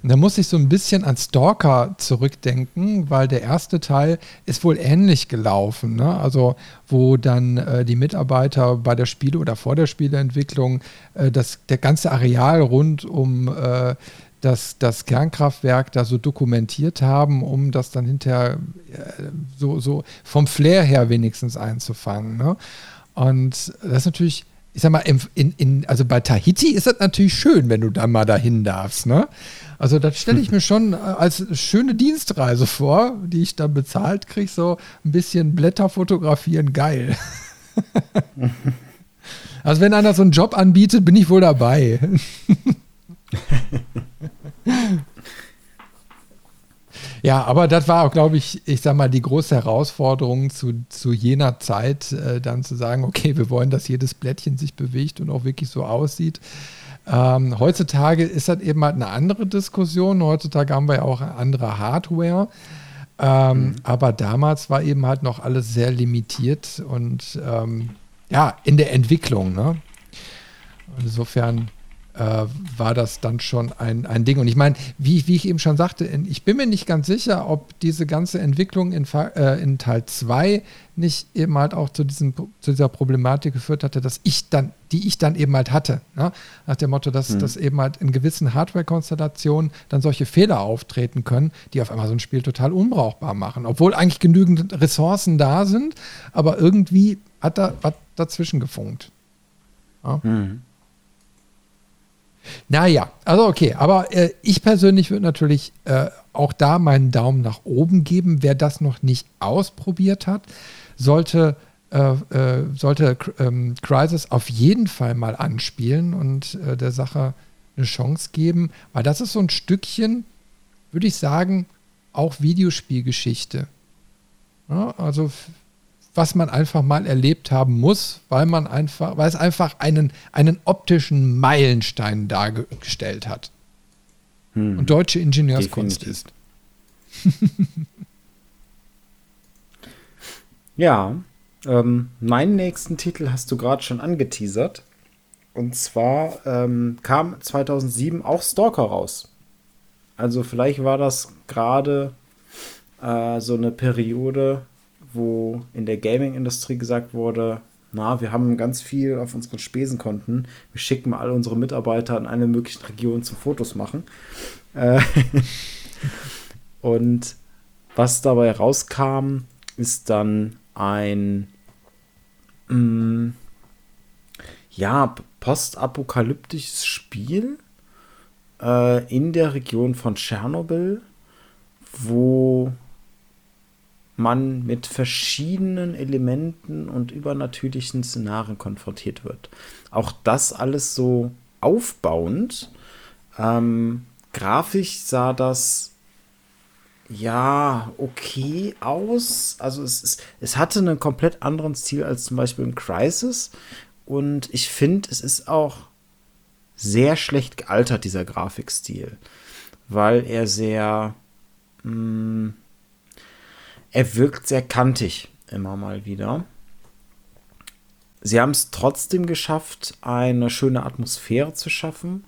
Da muss ich so ein bisschen an Stalker zurückdenken, weil der erste Teil ist wohl ähnlich gelaufen. Ne? Also, wo dann äh, die Mitarbeiter bei der Spiele- oder vor der Spieleentwicklung äh, das, der ganze Areal rund um äh, das, das Kernkraftwerk da so dokumentiert haben, um das dann hinterher äh, so, so vom Flair her wenigstens einzufangen. Ne? Und das ist natürlich ich sag mal, in, in, also bei Tahiti ist das natürlich schön, wenn du da mal dahin darfst, ne? Also das stelle ich mir schon äh, als schöne Dienstreise vor, die ich dann bezahlt kriege, so ein bisschen Blätter fotografieren, geil. also wenn einer so einen Job anbietet, bin ich wohl dabei. Ja, aber das war auch, glaube ich, ich sag mal, die große Herausforderung zu, zu jener Zeit, äh, dann zu sagen, okay, wir wollen, dass jedes Blättchen sich bewegt und auch wirklich so aussieht. Ähm, heutzutage ist das eben halt eine andere Diskussion. Heutzutage haben wir ja auch andere Hardware. Ähm, mhm. Aber damals war eben halt noch alles sehr limitiert und ähm, ja, in der Entwicklung. Ne? Insofern äh, war das dann schon ein, ein Ding. Und ich meine, wie, wie ich eben schon sagte, ich bin mir nicht ganz sicher, ob diese ganze Entwicklung in, äh, in Teil 2 nicht eben halt auch zu, diesem, zu dieser Problematik geführt hatte, dass ich dann, die ich dann eben halt hatte. Ne? Nach dem Motto, dass, mhm. dass eben halt in gewissen Hardware-Konstellationen dann solche Fehler auftreten können, die auf einmal so ein Spiel total unbrauchbar machen. Obwohl eigentlich genügend Ressourcen da sind, aber irgendwie hat da was dazwischen gefunkt. Ja? Mhm. Naja, also okay, aber äh, ich persönlich würde natürlich äh, auch da meinen Daumen nach oben geben. Wer das noch nicht ausprobiert hat, sollte, äh, äh sollte ähm, Crisis auf jeden Fall mal anspielen und äh, der Sache eine Chance geben, weil das ist so ein Stückchen, würde ich sagen, auch Videospielgeschichte. Ja, also was man einfach mal erlebt haben muss, weil man einfach, weil es einfach einen, einen optischen Meilenstein dargestellt hat. Hm. Und deutsche Ingenieurskunst Definitiv. ist. ja, ähm, meinen nächsten Titel hast du gerade schon angeteasert. Und zwar ähm, kam 2007 auch Stalker raus. Also vielleicht war das gerade äh, so eine Periode, wo in der Gaming-Industrie gesagt wurde, na, wir haben ganz viel auf unseren Spesenkonten. Wir schicken mal alle unsere Mitarbeiter in eine möglichen Region zum Fotos machen. Äh, und was dabei rauskam, ist dann ein mh, mm, ja, postapokalyptisches Spiel äh, in der Region von Tschernobyl, wo man mit verschiedenen Elementen und übernatürlichen Szenarien konfrontiert wird. Auch das alles so aufbauend. Ähm, grafisch sah das ja okay aus. Also es, es, es hatte einen komplett anderen Stil als zum Beispiel in Crisis. Und ich finde, es ist auch sehr schlecht gealtert, dieser Grafikstil. Weil er sehr. Mh, hm, er wirkt sehr kantig immer mal wieder. Sie haben es trotzdem geschafft, eine schöne Atmosphäre zu schaffen.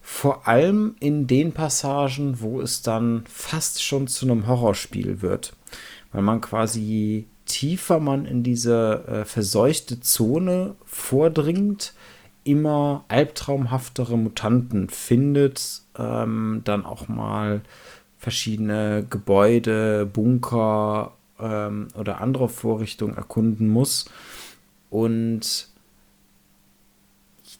Vor allem in den Passagen, wo es dann fast schon zu einem Horrorspiel wird. Weil man quasi tiefer man in diese äh, verseuchte Zone vordringt, immer albtraumhaftere Mutanten findet, ähm, dann auch mal verschiedene Gebäude, Bunker ähm, oder andere Vorrichtungen erkunden muss. Und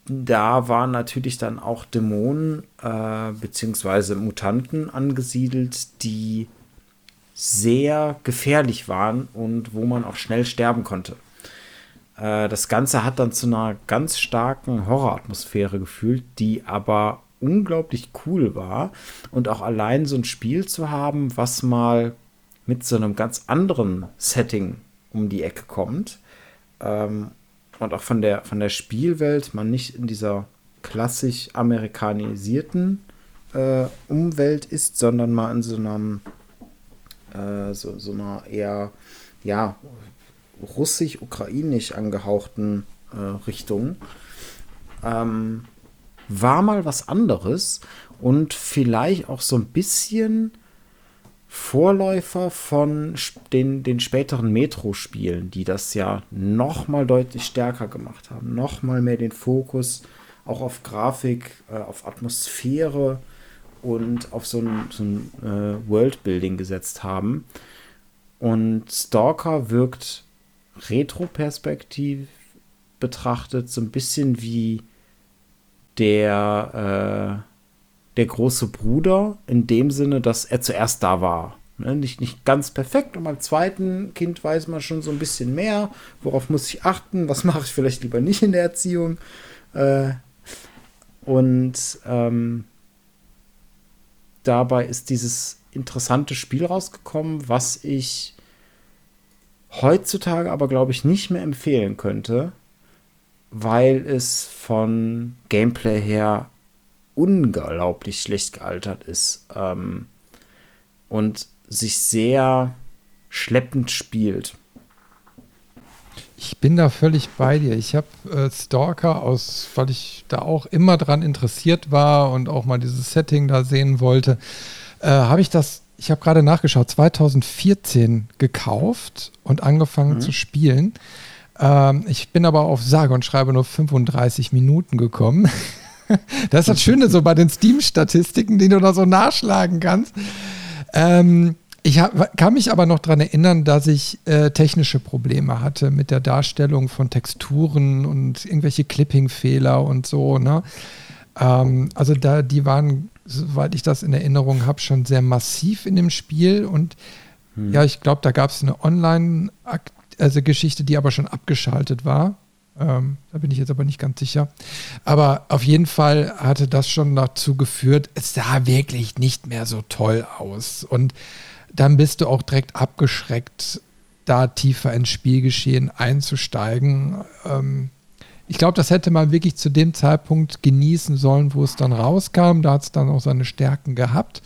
da waren natürlich dann auch Dämonen äh, bzw. Mutanten angesiedelt, die sehr gefährlich waren und wo man auch schnell sterben konnte. Äh, das Ganze hat dann zu einer ganz starken Horroratmosphäre gefühlt, die aber unglaublich cool war und auch allein so ein Spiel zu haben, was mal mit so einem ganz anderen Setting um die Ecke kommt. Ähm, und auch von der, von der Spielwelt man nicht in dieser klassisch amerikanisierten äh, Umwelt ist, sondern mal in so einem äh, so, so einer eher ja russisch-ukrainisch angehauchten äh, Richtung. Ähm, war mal was anderes und vielleicht auch so ein bisschen Vorläufer von den, den späteren Metro-Spielen, die das ja noch mal deutlich stärker gemacht haben, noch mal mehr den Fokus auch auf Grafik, äh, auf Atmosphäre und auf so ein, so ein äh, Worldbuilding gesetzt haben. Und Stalker wirkt retroperspektiv betrachtet so ein bisschen wie der, äh, der große Bruder, in dem Sinne, dass er zuerst da war. Ne? Nicht, nicht ganz perfekt und beim zweiten Kind weiß man schon so ein bisschen mehr, worauf muss ich achten, was mache ich vielleicht lieber nicht in der Erziehung. Äh, und ähm, dabei ist dieses interessante Spiel rausgekommen, was ich heutzutage aber, glaube ich, nicht mehr empfehlen könnte, weil es von Gameplay her unglaublich schlecht gealtert ist ähm, und sich sehr schleppend spielt. Ich bin da völlig bei dir. Ich habe äh, Stalker aus, weil ich da auch immer dran interessiert war und auch mal dieses Setting da sehen wollte, äh, habe ich das, ich habe gerade nachgeschaut, 2014 gekauft und angefangen mhm. zu spielen. Ähm, ich bin aber auf sage und schreibe nur 35 Minuten gekommen. das ist das Schöne so bei den Steam-Statistiken, die du da so nachschlagen kannst. Ähm, ich hab, kann mich aber noch daran erinnern, dass ich äh, technische Probleme hatte mit der Darstellung von Texturen und irgendwelche Clipping-Fehler und so. Ne? Ähm, also da, die waren, soweit ich das in Erinnerung habe, schon sehr massiv in dem Spiel. Und hm. ja, ich glaube, da gab es eine Online-Aktivität also Geschichte, die aber schon abgeschaltet war. Ähm, da bin ich jetzt aber nicht ganz sicher. Aber auf jeden Fall hatte das schon dazu geführt, es sah wirklich nicht mehr so toll aus. Und dann bist du auch direkt abgeschreckt, da tiefer ins Spielgeschehen einzusteigen. Ähm, ich glaube, das hätte man wirklich zu dem Zeitpunkt genießen sollen, wo es dann rauskam. Da hat es dann auch seine Stärken gehabt.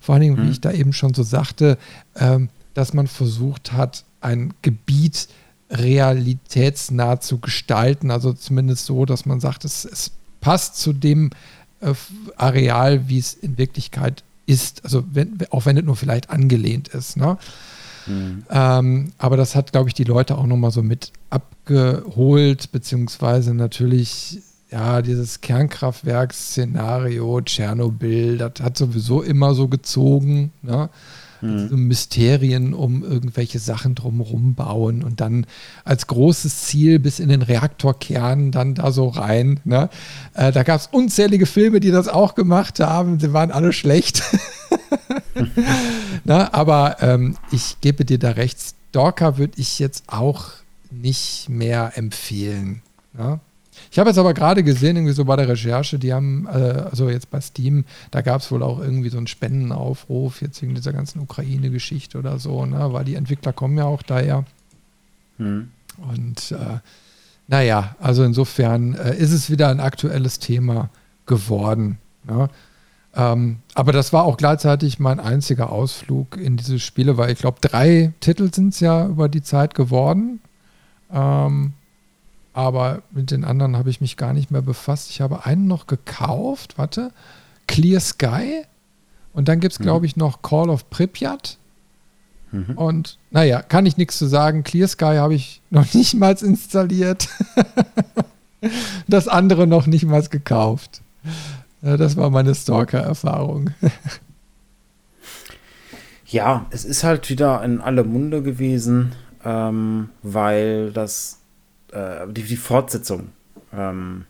Vor allen Dingen, mhm. wie ich da eben schon so sagte, ähm, dass man versucht hat, ein Gebiet realitätsnah zu gestalten. Also zumindest so, dass man sagt, es, es passt zu dem äh, Areal, wie es in Wirklichkeit ist. Also wenn, auch wenn es nur vielleicht angelehnt ist. Ne? Mhm. Ähm, aber das hat, glaube ich, die Leute auch nochmal so mit abgeholt, beziehungsweise natürlich, ja, dieses Kernkraftwerksszenario, Tschernobyl, das hat sowieso immer so gezogen. Ne? Mhm. so Mysterien um irgendwelche Sachen drumherum bauen und dann als großes Ziel bis in den Reaktorkern dann da so rein. Ne? Äh, da gab es unzählige Filme, die das auch gemacht haben. Sie waren alle schlecht. Na, aber ähm, ich gebe dir da recht. Stalker würde ich jetzt auch nicht mehr empfehlen. Ja? Ich habe jetzt aber gerade gesehen, irgendwie so bei der Recherche, die haben, äh, also jetzt bei Steam, da gab es wohl auch irgendwie so einen Spendenaufruf, jetzt wegen dieser ganzen Ukraine-Geschichte oder so, ne? weil die Entwickler kommen ja auch daher. Hm. Und äh, naja, also insofern äh, ist es wieder ein aktuelles Thema geworden. Ne? Ähm, aber das war auch gleichzeitig mein einziger Ausflug in diese Spiele, weil ich glaube, drei Titel sind es ja über die Zeit geworden. Ähm, aber mit den anderen habe ich mich gar nicht mehr befasst. Ich habe einen noch gekauft, warte, Clear Sky. Und dann gibt es, glaube mhm. ich, noch Call of Pripyat. Mhm. Und naja, kann ich nichts zu sagen. Clear Sky habe ich noch nicht mal installiert. das andere noch nicht mal gekauft. Das war meine Stalker-Erfahrung. ja, es ist halt wieder in alle Munde gewesen, ähm, weil das äh, die, die Fortsetzung ähm,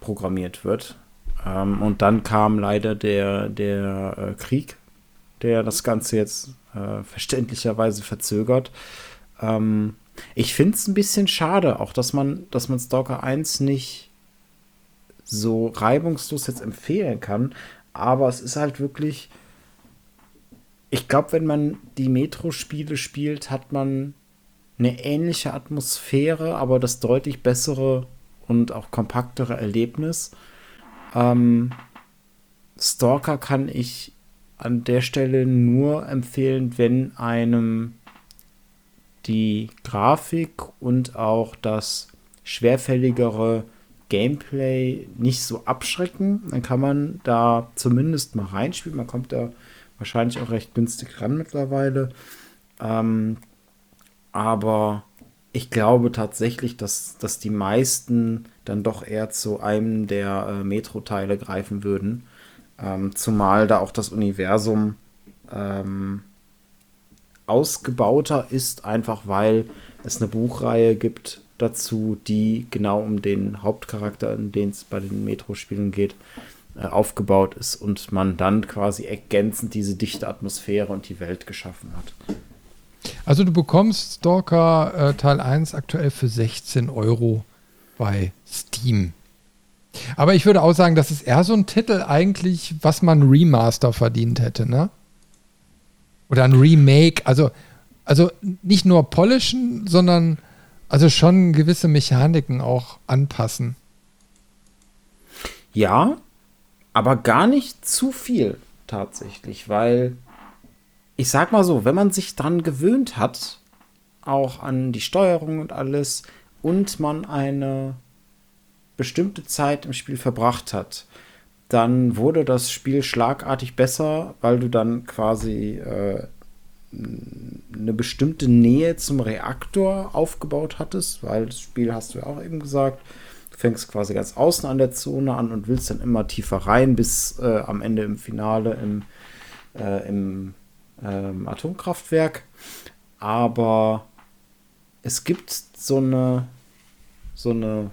programmiert wird. Ähm, und dann kam leider der, der äh, Krieg, der das Ganze jetzt äh, verständlicherweise verzögert. Ähm, ich finde es ein bisschen schade, auch dass man, dass man Stalker 1 nicht so reibungslos jetzt empfehlen kann. Aber es ist halt wirklich ich glaube, wenn man die Metro-Spiele spielt, hat man eine ähnliche Atmosphäre, aber das deutlich bessere und auch kompaktere Erlebnis. Ähm, Stalker kann ich an der Stelle nur empfehlen, wenn einem die Grafik und auch das schwerfälligere Gameplay nicht so abschrecken. Dann kann man da zumindest mal reinspielen. Man kommt da wahrscheinlich auch recht günstig ran mittlerweile. Ähm, aber ich glaube tatsächlich, dass, dass die meisten dann doch eher zu einem der äh, Metro-Teile greifen würden. Ähm, zumal da auch das Universum ähm, ausgebauter ist, einfach weil es eine Buchreihe gibt dazu, die genau um den Hauptcharakter, in den es bei den Metro-Spielen geht, äh, aufgebaut ist und man dann quasi ergänzend diese dichte Atmosphäre und die Welt geschaffen hat. Also du bekommst Stalker äh, Teil 1 aktuell für 16 Euro bei Steam. Aber ich würde auch sagen, das ist eher so ein Titel eigentlich, was man Remaster verdient hätte, ne? Oder ein Remake. Also, also nicht nur polischen, sondern also schon gewisse Mechaniken auch anpassen. Ja, aber gar nicht zu viel tatsächlich, weil ich sag mal so, wenn man sich dran gewöhnt hat, auch an die Steuerung und alles, und man eine bestimmte Zeit im Spiel verbracht hat, dann wurde das Spiel schlagartig besser, weil du dann quasi äh, eine bestimmte Nähe zum Reaktor aufgebaut hattest, weil das Spiel hast du ja auch eben gesagt, du fängst quasi ganz außen an der Zone an und willst dann immer tiefer rein, bis äh, am Ende im Finale im, äh, im ähm, Atomkraftwerk. Aber es gibt so eine, so eine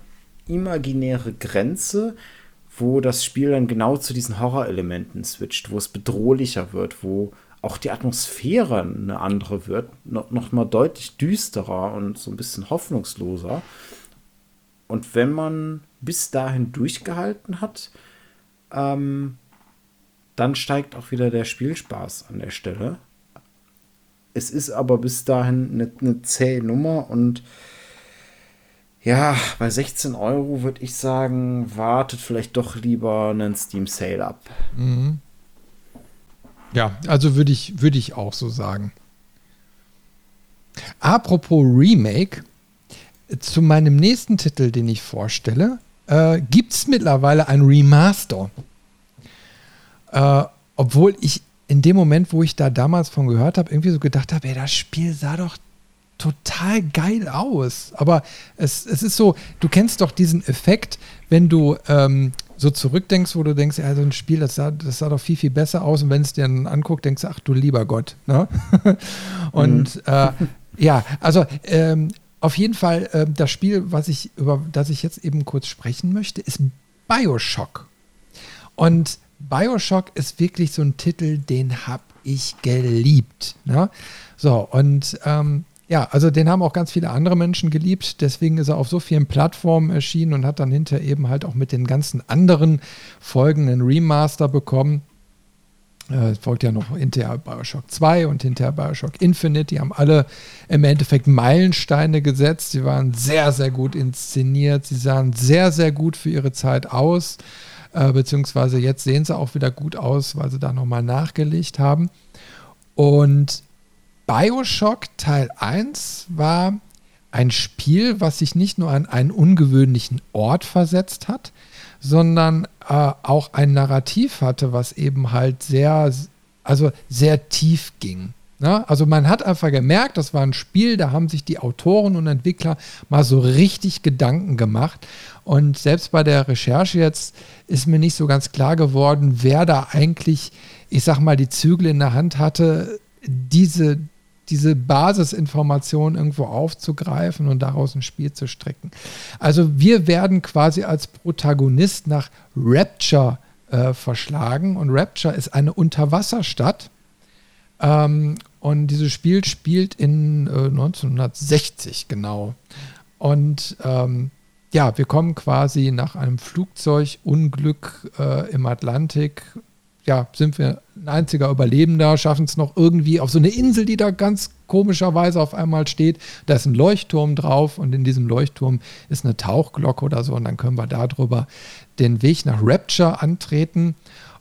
imaginäre Grenze, wo das Spiel dann genau zu diesen Horrorelementen switcht, wo es bedrohlicher wird, wo auch die Atmosphäre eine andere wird, noch, noch mal deutlich düsterer und so ein bisschen hoffnungsloser. Und wenn man bis dahin durchgehalten hat, ähm, dann steigt auch wieder der Spielspaß an der Stelle. Es ist aber bis dahin eine, eine zähe Nummer und ja, bei 16 Euro würde ich sagen, wartet vielleicht doch lieber einen Steam Sale ab. Mhm. Ja, also würde ich, würd ich auch so sagen. Apropos Remake, zu meinem nächsten Titel, den ich vorstelle, äh, gibt es mittlerweile ein Remaster. Äh, obwohl ich in dem Moment, wo ich da damals von gehört habe, irgendwie so gedacht habe, ey, das Spiel sah doch total geil aus. Aber es, es ist so, du kennst doch diesen Effekt, wenn du ähm, so zurückdenkst, wo du denkst, ja, so ein Spiel, das sah, das sah doch viel, viel besser aus. Und wenn es dir dann anguckt, denkst du, ach du lieber Gott. Ne? Und mhm. äh, ja, also ähm, auf jeden Fall äh, das Spiel, was ich, über das ich jetzt eben kurz sprechen möchte, ist Bioshock. Und Bioshock ist wirklich so ein Titel, den habe ich geliebt. Ne? So, und ähm, ja, also den haben auch ganz viele andere Menschen geliebt. Deswegen ist er auf so vielen Plattformen erschienen und hat dann hinterher eben halt auch mit den ganzen anderen Folgen einen Remaster bekommen. Äh, es folgt ja noch hinterher Bioshock 2 und hinterher Bioshock Infinite. Die haben alle im Endeffekt Meilensteine gesetzt. Sie waren sehr, sehr gut inszeniert. Sie sahen sehr, sehr gut für ihre Zeit aus äh, beziehungsweise jetzt sehen sie auch wieder gut aus, weil sie da nochmal nachgelegt haben. Und Bioshock Teil 1 war ein Spiel, was sich nicht nur an einen ungewöhnlichen Ort versetzt hat, sondern äh, auch ein Narrativ hatte, was eben halt sehr, also sehr tief ging. Ja, also man hat einfach gemerkt, das war ein Spiel, da haben sich die Autoren und Entwickler mal so richtig Gedanken gemacht. Und selbst bei der Recherche jetzt ist mir nicht so ganz klar geworden, wer da eigentlich, ich sag mal, die Zügel in der Hand hatte, diese, diese Basisinformation irgendwo aufzugreifen und daraus ein Spiel zu strecken. Also wir werden quasi als Protagonist nach Rapture äh, verschlagen und Rapture ist eine Unterwasserstadt. Ähm, und dieses Spiel spielt in äh, 1960 genau. Und ähm, ja, wir kommen quasi nach einem Flugzeugunglück äh, im Atlantik, ja, sind wir einziger Überlebender, schaffen es noch irgendwie auf so eine Insel, die da ganz komischerweise auf einmal steht. Da ist ein Leuchtturm drauf und in diesem Leuchtturm ist eine Tauchglocke oder so und dann können wir darüber den Weg nach Rapture antreten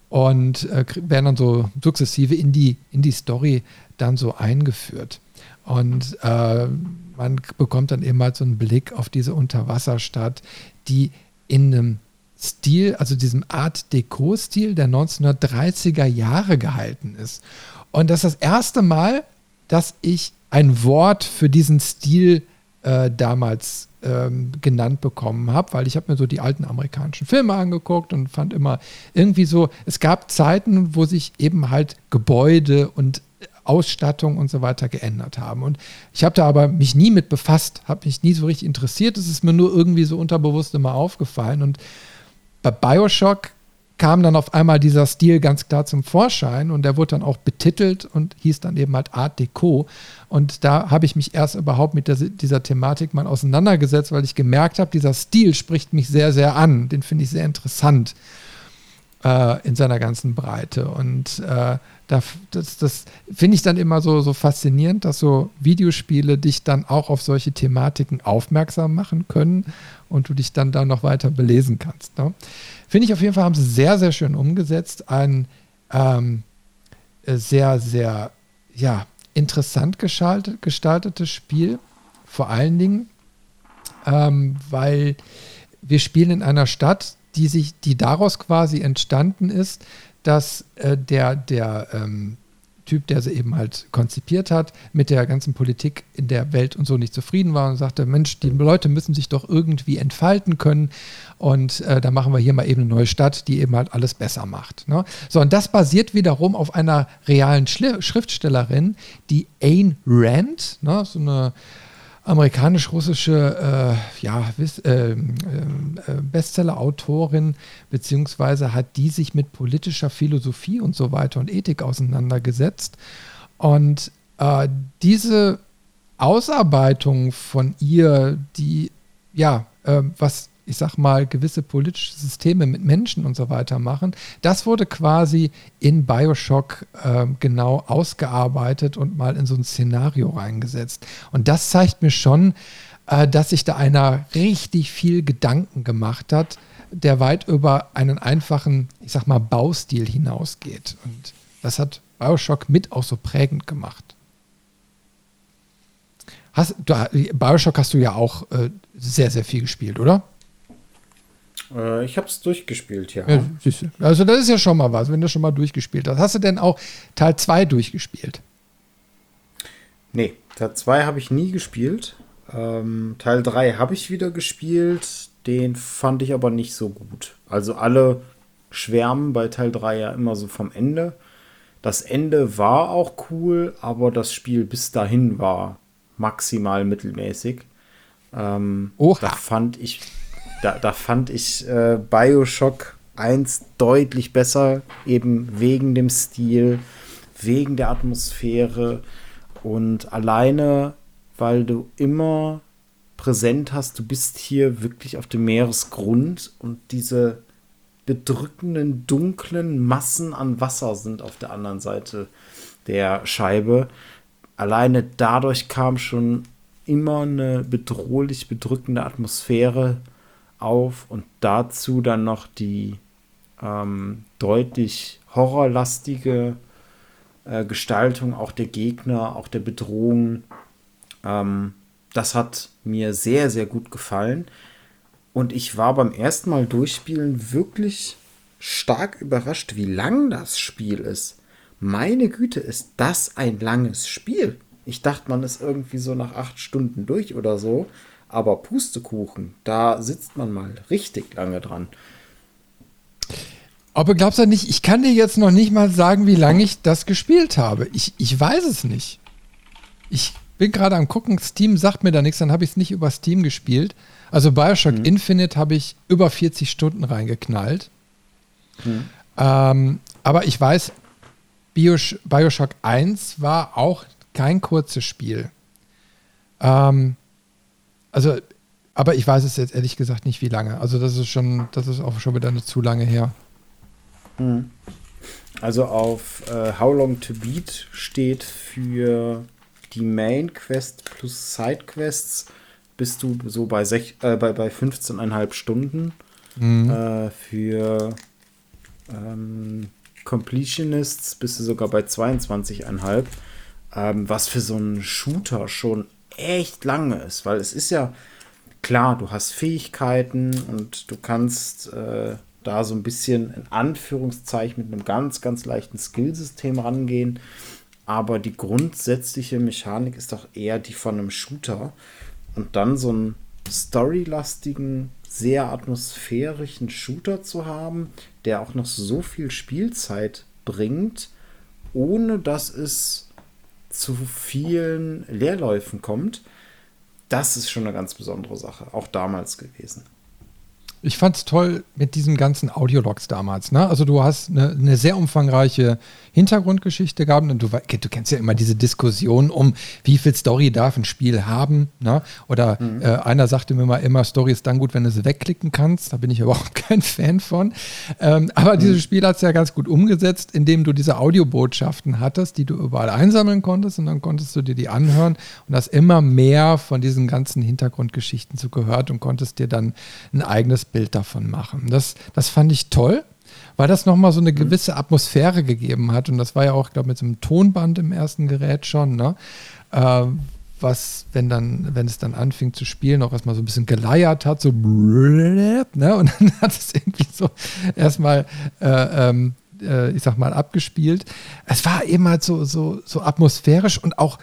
und äh, werden dann so sukzessive in die, in die Story dann so eingeführt. Und äh, man bekommt dann eben halt so einen Blick auf diese Unterwasserstadt, die in einem Stil, also diesem Art Deco-Stil der 1930er Jahre gehalten ist. Und das ist das erste Mal, dass ich ein Wort für diesen Stil äh, damals ähm, genannt bekommen habe, weil ich habe mir so die alten amerikanischen Filme angeguckt und fand immer irgendwie so, es gab Zeiten, wo sich eben halt Gebäude und Ausstattung und so weiter geändert haben. Und ich habe da aber mich nie mit befasst, habe mich nie so richtig interessiert. Es ist mir nur irgendwie so unterbewusst immer aufgefallen. Und bei Bioshock kam dann auf einmal dieser Stil ganz klar zum Vorschein und der wurde dann auch betitelt und hieß dann eben halt Art Deco. Und da habe ich mich erst überhaupt mit der, dieser Thematik mal auseinandergesetzt, weil ich gemerkt habe, dieser Stil spricht mich sehr, sehr an. Den finde ich sehr interessant äh, in seiner ganzen Breite. Und äh, das, das finde ich dann immer so, so faszinierend, dass so Videospiele dich dann auch auf solche Thematiken aufmerksam machen können und du dich dann da noch weiter belesen kannst. Ne? Finde ich auf jeden Fall, haben sie sehr, sehr schön umgesetzt. Ein ähm, sehr, sehr, ja, interessant gestaltet, gestaltetes Spiel. Vor allen Dingen, ähm, weil wir spielen in einer Stadt, die sich, die daraus quasi entstanden ist, dass äh, der, der ähm, Typ, der sie eben halt konzipiert hat, mit der ganzen Politik in der Welt und so nicht zufrieden war und sagte, Mensch, die Leute müssen sich doch irgendwie entfalten können und äh, da machen wir hier mal eben eine neue Stadt, die eben halt alles besser macht. Ne? So, und das basiert wiederum auf einer realen Schli Schriftstellerin, die Ayn Rand, ne? so eine amerikanisch-russische äh, ja, äh, äh, Bestseller-Autorin, beziehungsweise hat die sich mit politischer Philosophie und so weiter und Ethik auseinandergesetzt. Und äh, diese Ausarbeitung von ihr, die ja, äh, was ich sag mal, gewisse politische Systeme mit Menschen und so weiter machen. Das wurde quasi in Bioshock äh, genau ausgearbeitet und mal in so ein Szenario reingesetzt. Und das zeigt mir schon, äh, dass sich da einer richtig viel Gedanken gemacht hat, der weit über einen einfachen, ich sag mal, Baustil hinausgeht. Und das hat Bioshock mit auch so prägend gemacht. Hast, du, Bioshock hast du ja auch äh, sehr, sehr viel gespielt, oder? Äh, ich habe es durchgespielt, ja. ja also das ist ja schon mal was, wenn du schon mal durchgespielt hast. Hast du denn auch Teil 2 durchgespielt? Nee, Teil 2 habe ich nie gespielt. Ähm, Teil 3 habe ich wieder gespielt. Den fand ich aber nicht so gut. Also alle schwärmen bei Teil 3 ja immer so vom Ende. Das Ende war auch cool, aber das Spiel bis dahin war maximal mittelmäßig. Ähm, Oha. Da fand ich da, da fand ich äh, Bioshock 1 deutlich besser, eben wegen dem Stil, wegen der Atmosphäre und alleine, weil du immer präsent hast, du bist hier wirklich auf dem Meeresgrund und diese bedrückenden, dunklen Massen an Wasser sind auf der anderen Seite der Scheibe. Alleine dadurch kam schon immer eine bedrohlich bedrückende Atmosphäre auf und dazu dann noch die ähm, deutlich horrorlastige äh, Gestaltung auch der Gegner, auch der Bedrohung. Ähm, das hat mir sehr, sehr gut gefallen. Und ich war beim ersten Mal durchspielen wirklich stark überrascht, wie lang das Spiel ist. Meine Güte, ist das ein langes Spiel. Ich dachte, man ist irgendwie so nach acht Stunden durch oder so. Aber Pustekuchen, da sitzt man mal richtig lange dran. Aber glaubst du nicht, ich kann dir jetzt noch nicht mal sagen, wie lange ich das gespielt habe. Ich, ich weiß es nicht. Ich bin gerade am gucken, Steam sagt mir da nichts, dann habe ich es nicht über Steam gespielt. Also Bioshock mhm. Infinite habe ich über 40 Stunden reingeknallt. Mhm. Ähm, aber ich weiß, Bios Bioshock 1 war auch kein kurzes Spiel. Ähm, also, aber ich weiß es jetzt ehrlich gesagt nicht, wie lange. Also das ist schon, das ist auch schon wieder eine zu lange her. Hm. Also auf äh, How Long to Beat steht für die Main Quest plus Side Quests bist du so bei, sech, äh, bei, bei 15,5 Stunden. Mhm. Äh, für ähm, Completionists bist du sogar bei 22,5. Ähm, was für so einen Shooter schon echt lange ist, weil es ist ja klar, du hast Fähigkeiten und du kannst äh, da so ein bisschen in Anführungszeichen mit einem ganz, ganz leichten Skillsystem rangehen. Aber die grundsätzliche Mechanik ist doch eher die von einem Shooter. Und dann so einen storylastigen, sehr atmosphärischen Shooter zu haben, der auch noch so viel Spielzeit bringt, ohne dass es zu vielen Leerläufen kommt, das ist schon eine ganz besondere Sache, auch damals gewesen. Ich fand es toll mit diesen ganzen Audiologs damals. Ne? Also du hast eine, eine sehr umfangreiche Hintergrundgeschichte gehabt und du, du, kennst ja immer diese Diskussion um, wie viel Story darf ein Spiel haben. Ne? Oder mhm. äh, einer sagte mir mal immer, Story ist dann gut, wenn du sie wegklicken kannst. Da bin ich überhaupt kein Fan von. Ähm, aber mhm. dieses Spiel hat es ja ganz gut umgesetzt, indem du diese Audiobotschaften hattest, die du überall einsammeln konntest und dann konntest du dir die anhören und hast immer mehr von diesen ganzen Hintergrundgeschichten zugehört und konntest dir dann ein eigenes Bild davon machen. Das, das fand ich toll, weil das nochmal so eine mhm. gewisse Atmosphäre gegeben hat. Und das war ja auch, glaube ich, mit so einem Tonband im ersten Gerät schon, ne? Äh, was, wenn dann, wenn es dann anfing zu spielen, auch erstmal so ein bisschen geleiert hat, so ne? Und dann hat es irgendwie so erstmal äh, ähm, äh, ich sag mal, abgespielt. Es war eben halt so, so, so atmosphärisch und auch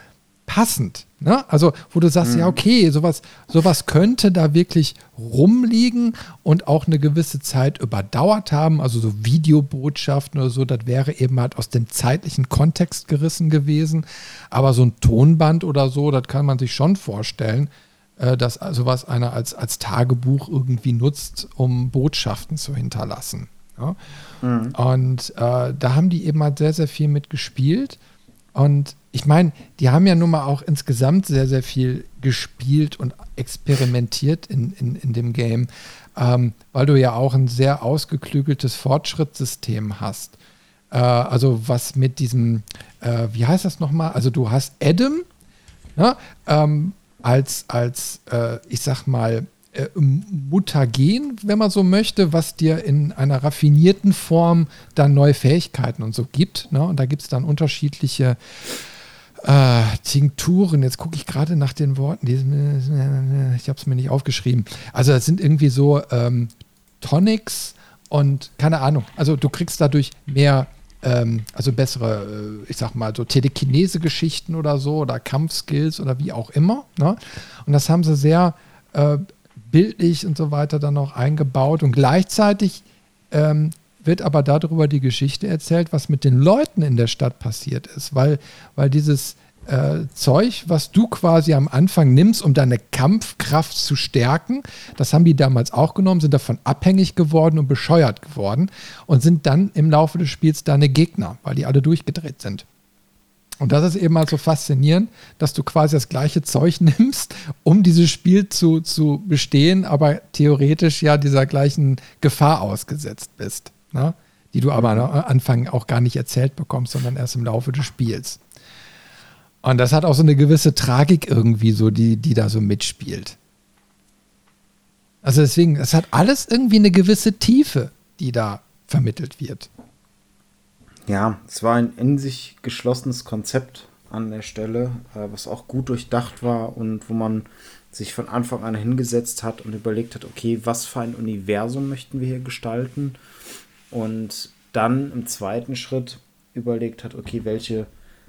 passend. Ne? Also, wo du sagst, mhm. ja, okay, sowas, sowas könnte da wirklich rumliegen und auch eine gewisse Zeit überdauert haben. Also so Videobotschaften oder so, das wäre eben halt aus dem zeitlichen Kontext gerissen gewesen. Aber so ein Tonband oder so, das kann man sich schon vorstellen, äh, dass sowas einer als, als Tagebuch irgendwie nutzt, um Botschaften zu hinterlassen. Ja? Mhm. Und äh, da haben die eben halt sehr, sehr viel mitgespielt. Und ich meine, die haben ja nun mal auch insgesamt sehr, sehr viel gespielt und experimentiert in, in, in dem Game, ähm, weil du ja auch ein sehr ausgeklügeltes Fortschrittssystem hast. Äh, also was mit diesem, äh, wie heißt das nochmal? Also du hast Adam ne, ähm, als, als äh, ich sag mal, äh, mutagen, wenn man so möchte, was dir in einer raffinierten Form dann neue Fähigkeiten und so gibt. Ne? Und da gibt es dann unterschiedliche äh, Tinkturen. Jetzt gucke ich gerade nach den Worten. ich habe es mir nicht aufgeschrieben. Also es sind irgendwie so ähm, Tonics und keine Ahnung. Also du kriegst dadurch mehr ähm, also bessere, äh, ich sag mal, so Telekinese-Geschichten oder so oder Kampfskills oder wie auch immer. Ne? Und das haben sie sehr äh, bildlich und so weiter dann noch eingebaut. Und gleichzeitig ähm, wird aber darüber die Geschichte erzählt, was mit den Leuten in der Stadt passiert ist, weil, weil dieses äh, Zeug, was du quasi am Anfang nimmst, um deine Kampfkraft zu stärken, das haben die damals auch genommen, sind davon abhängig geworden und bescheuert geworden und sind dann im Laufe des Spiels deine Gegner, weil die alle durchgedreht sind. Und das ist eben halt so faszinierend, dass du quasi das gleiche Zeug nimmst, um dieses Spiel zu, zu bestehen, aber theoretisch ja dieser gleichen Gefahr ausgesetzt bist. Ne? Die du aber am Anfang auch gar nicht erzählt bekommst, sondern erst im Laufe des Spiels. Und das hat auch so eine gewisse Tragik irgendwie, so, die, die da so mitspielt. Also deswegen, es hat alles irgendwie eine gewisse Tiefe, die da vermittelt wird ja, es war ein in sich geschlossenes Konzept an der Stelle, äh, was auch gut durchdacht war und wo man sich von Anfang an hingesetzt hat und überlegt hat, okay, was für ein Universum möchten wir hier gestalten? Und dann im zweiten Schritt überlegt hat, okay, welche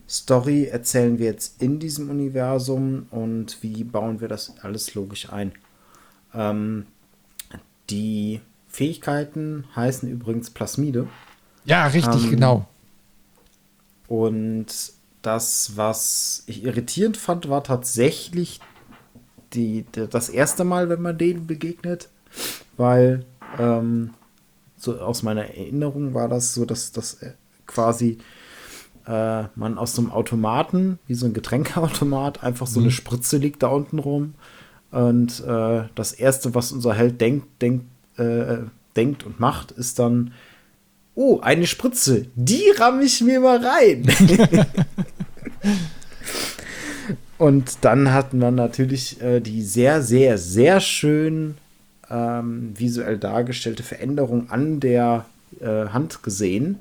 Story erzählen wir jetzt in diesem Universum und wie bauen wir das alles logisch ein? Ähm, die Fähigkeiten heißen übrigens Plasmide. Ja, richtig, ähm, genau. Und das, was ich irritierend fand, war tatsächlich die, das erste Mal, wenn man denen begegnet, weil ähm, so aus meiner Erinnerung war das so, dass das äh, quasi äh, man aus so einem Automaten, wie so ein Getränkeautomat, einfach so mhm. eine Spritze liegt da unten rum. Und äh, das erste, was unser Held denkt, denkt, äh, denkt und macht, ist dann oh, eine Spritze, die ramme ich mir mal rein. Und dann hat man natürlich äh, die sehr, sehr, sehr schön ähm, visuell dargestellte Veränderung an der äh, Hand gesehen.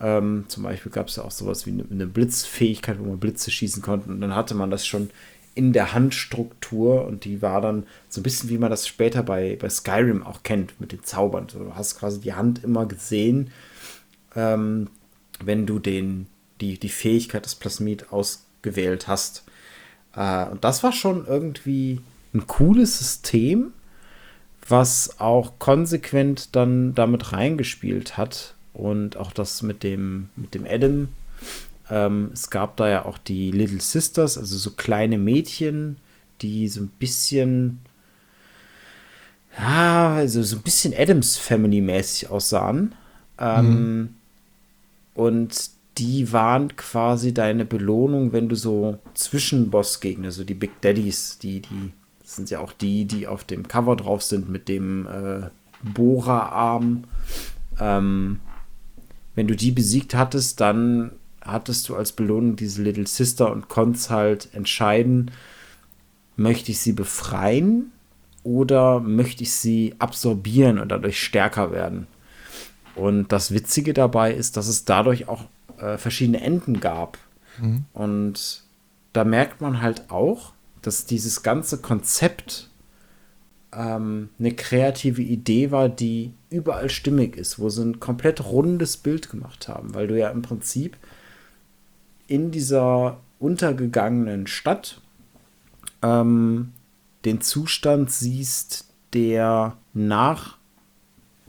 Ähm, zum Beispiel gab es ja auch sowas wie eine, eine, Blitzfähigkeit, wo man Blitze schießen konnte. Und dann hatte man das schon in der Handstruktur und die war dann so ein bisschen, wie man das später bei, bei Skyrim auch kennt, mit den Zaubern. Du hast quasi die Hand immer gesehen, ähm, wenn du den, die, die Fähigkeit des Plasmid ausgewählt hast. Äh, und das war schon irgendwie ein cooles System, was auch konsequent dann damit reingespielt hat. Und auch das mit dem, mit dem Adam. Ähm, es gab da ja auch die Little Sisters, also so kleine Mädchen, die so ein bisschen, ja, also so ein bisschen Adams Family mäßig aussahen. Ähm, mhm. Und die waren quasi deine Belohnung, wenn du so Zwischenbossgegner, so die Big Daddies, die, die sind ja auch die, die auf dem Cover drauf sind mit dem äh, Bohrerarm. Ähm, wenn du die besiegt hattest, dann hattest du als Belohnung diese Little Sister und konntest halt entscheiden, möchte ich sie befreien oder möchte ich sie absorbieren und dadurch stärker werden. Und das Witzige dabei ist, dass es dadurch auch äh, verschiedene Enden gab. Mhm. Und da merkt man halt auch, dass dieses ganze Konzept ähm, eine kreative Idee war, die überall stimmig ist, wo sie ein komplett rundes Bild gemacht haben, weil du ja im Prinzip in dieser untergegangenen Stadt ähm, den Zustand siehst, der nach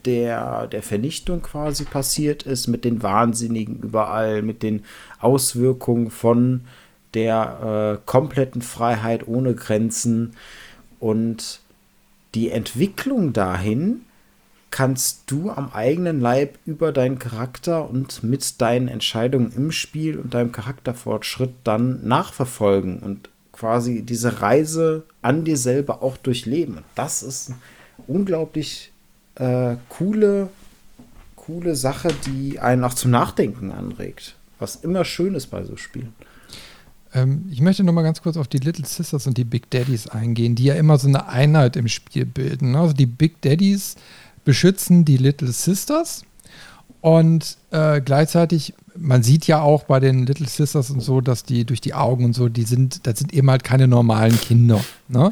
der, der Vernichtung quasi passiert ist, mit den Wahnsinnigen überall, mit den Auswirkungen von der äh, kompletten Freiheit ohne Grenzen und die Entwicklung dahin kannst du am eigenen Leib über deinen Charakter und mit deinen Entscheidungen im Spiel und deinem Charakterfortschritt dann nachverfolgen und quasi diese Reise an dir selber auch durchleben. Und das ist unglaublich äh, coole, coole Sache, die einen auch zum Nachdenken anregt. Was immer schön ist bei so Spielen. Ähm, ich möchte noch mal ganz kurz auf die Little Sisters und die Big Daddies eingehen, die ja immer so eine Einheit im Spiel bilden. Ne? Also die Big Daddies beschützen die Little Sisters und äh, gleichzeitig man sieht ja auch bei den Little Sisters und so, dass die durch die Augen und so, die sind, das sind eben halt keine normalen Kinder. Ne?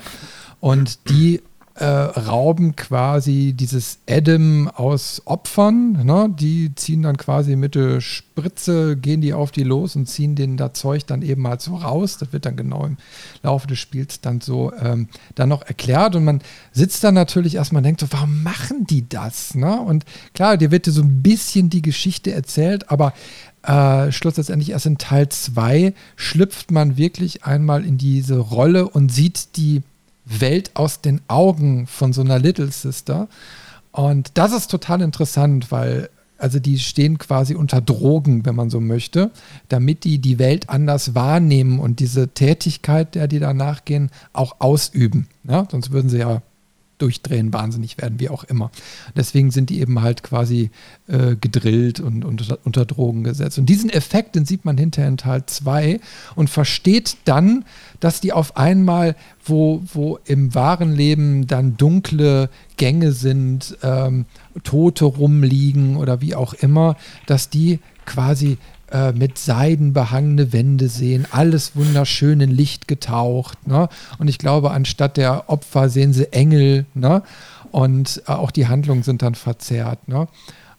Und die äh, rauben quasi dieses Adam aus Opfern. Ne? Die ziehen dann quasi mit der Spritze, gehen die auf die los und ziehen den da Zeug dann eben mal so raus. Das wird dann genau im Laufe des Spiels dann so ähm, dann noch erklärt. Und man sitzt dann natürlich erstmal und denkt so, warum machen die das? Ne? Und klar, dir wird so ein bisschen die Geschichte erzählt, aber äh, Schluss erst in Teil 2 schlüpft man wirklich einmal in diese Rolle und sieht die Welt aus den Augen von so einer Little Sister. Und das ist total interessant, weil also die stehen quasi unter Drogen, wenn man so möchte, damit die die Welt anders wahrnehmen und diese Tätigkeit, der die da nachgehen, auch ausüben. Ja? Sonst würden sie ja durchdrehen, wahnsinnig werden, wie auch immer. Deswegen sind die eben halt quasi äh, gedrillt und, und unter, Drogen gesetzt. Und diesen Effekt, den sieht man hinterher in Teil 2 und versteht dann, dass die auf einmal, wo, wo im wahren Leben dann dunkle Gänge sind, ähm, Tote rumliegen oder wie auch immer, dass die quasi äh, mit Seiden behangene Wände sehen, alles wunderschön in Licht getaucht. Ne? Und ich glaube, anstatt der Opfer sehen sie Engel. Ne? Und äh, auch die Handlungen sind dann verzerrt. Ne?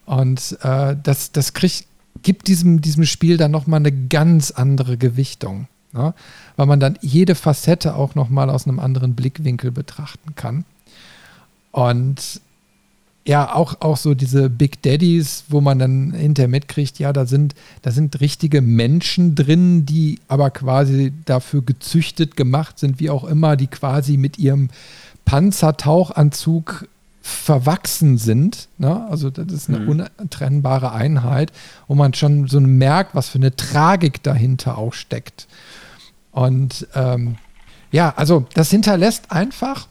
Und äh, das, das kriegt, gibt diesem, diesem Spiel dann nochmal eine ganz andere Gewichtung. Ne? Weil man dann jede Facette auch nochmal aus einem anderen Blickwinkel betrachten kann. Und ja, auch, auch so diese Big Daddies, wo man dann hinterher mitkriegt, ja, da sind, da sind richtige Menschen drin, die aber quasi dafür gezüchtet gemacht sind, wie auch immer, die quasi mit ihrem Panzertauchanzug verwachsen sind. Ne? Also das ist eine mhm. untrennbare Einheit, wo man schon so merkt, was für eine Tragik dahinter auch steckt. Und ähm, ja, also das hinterlässt einfach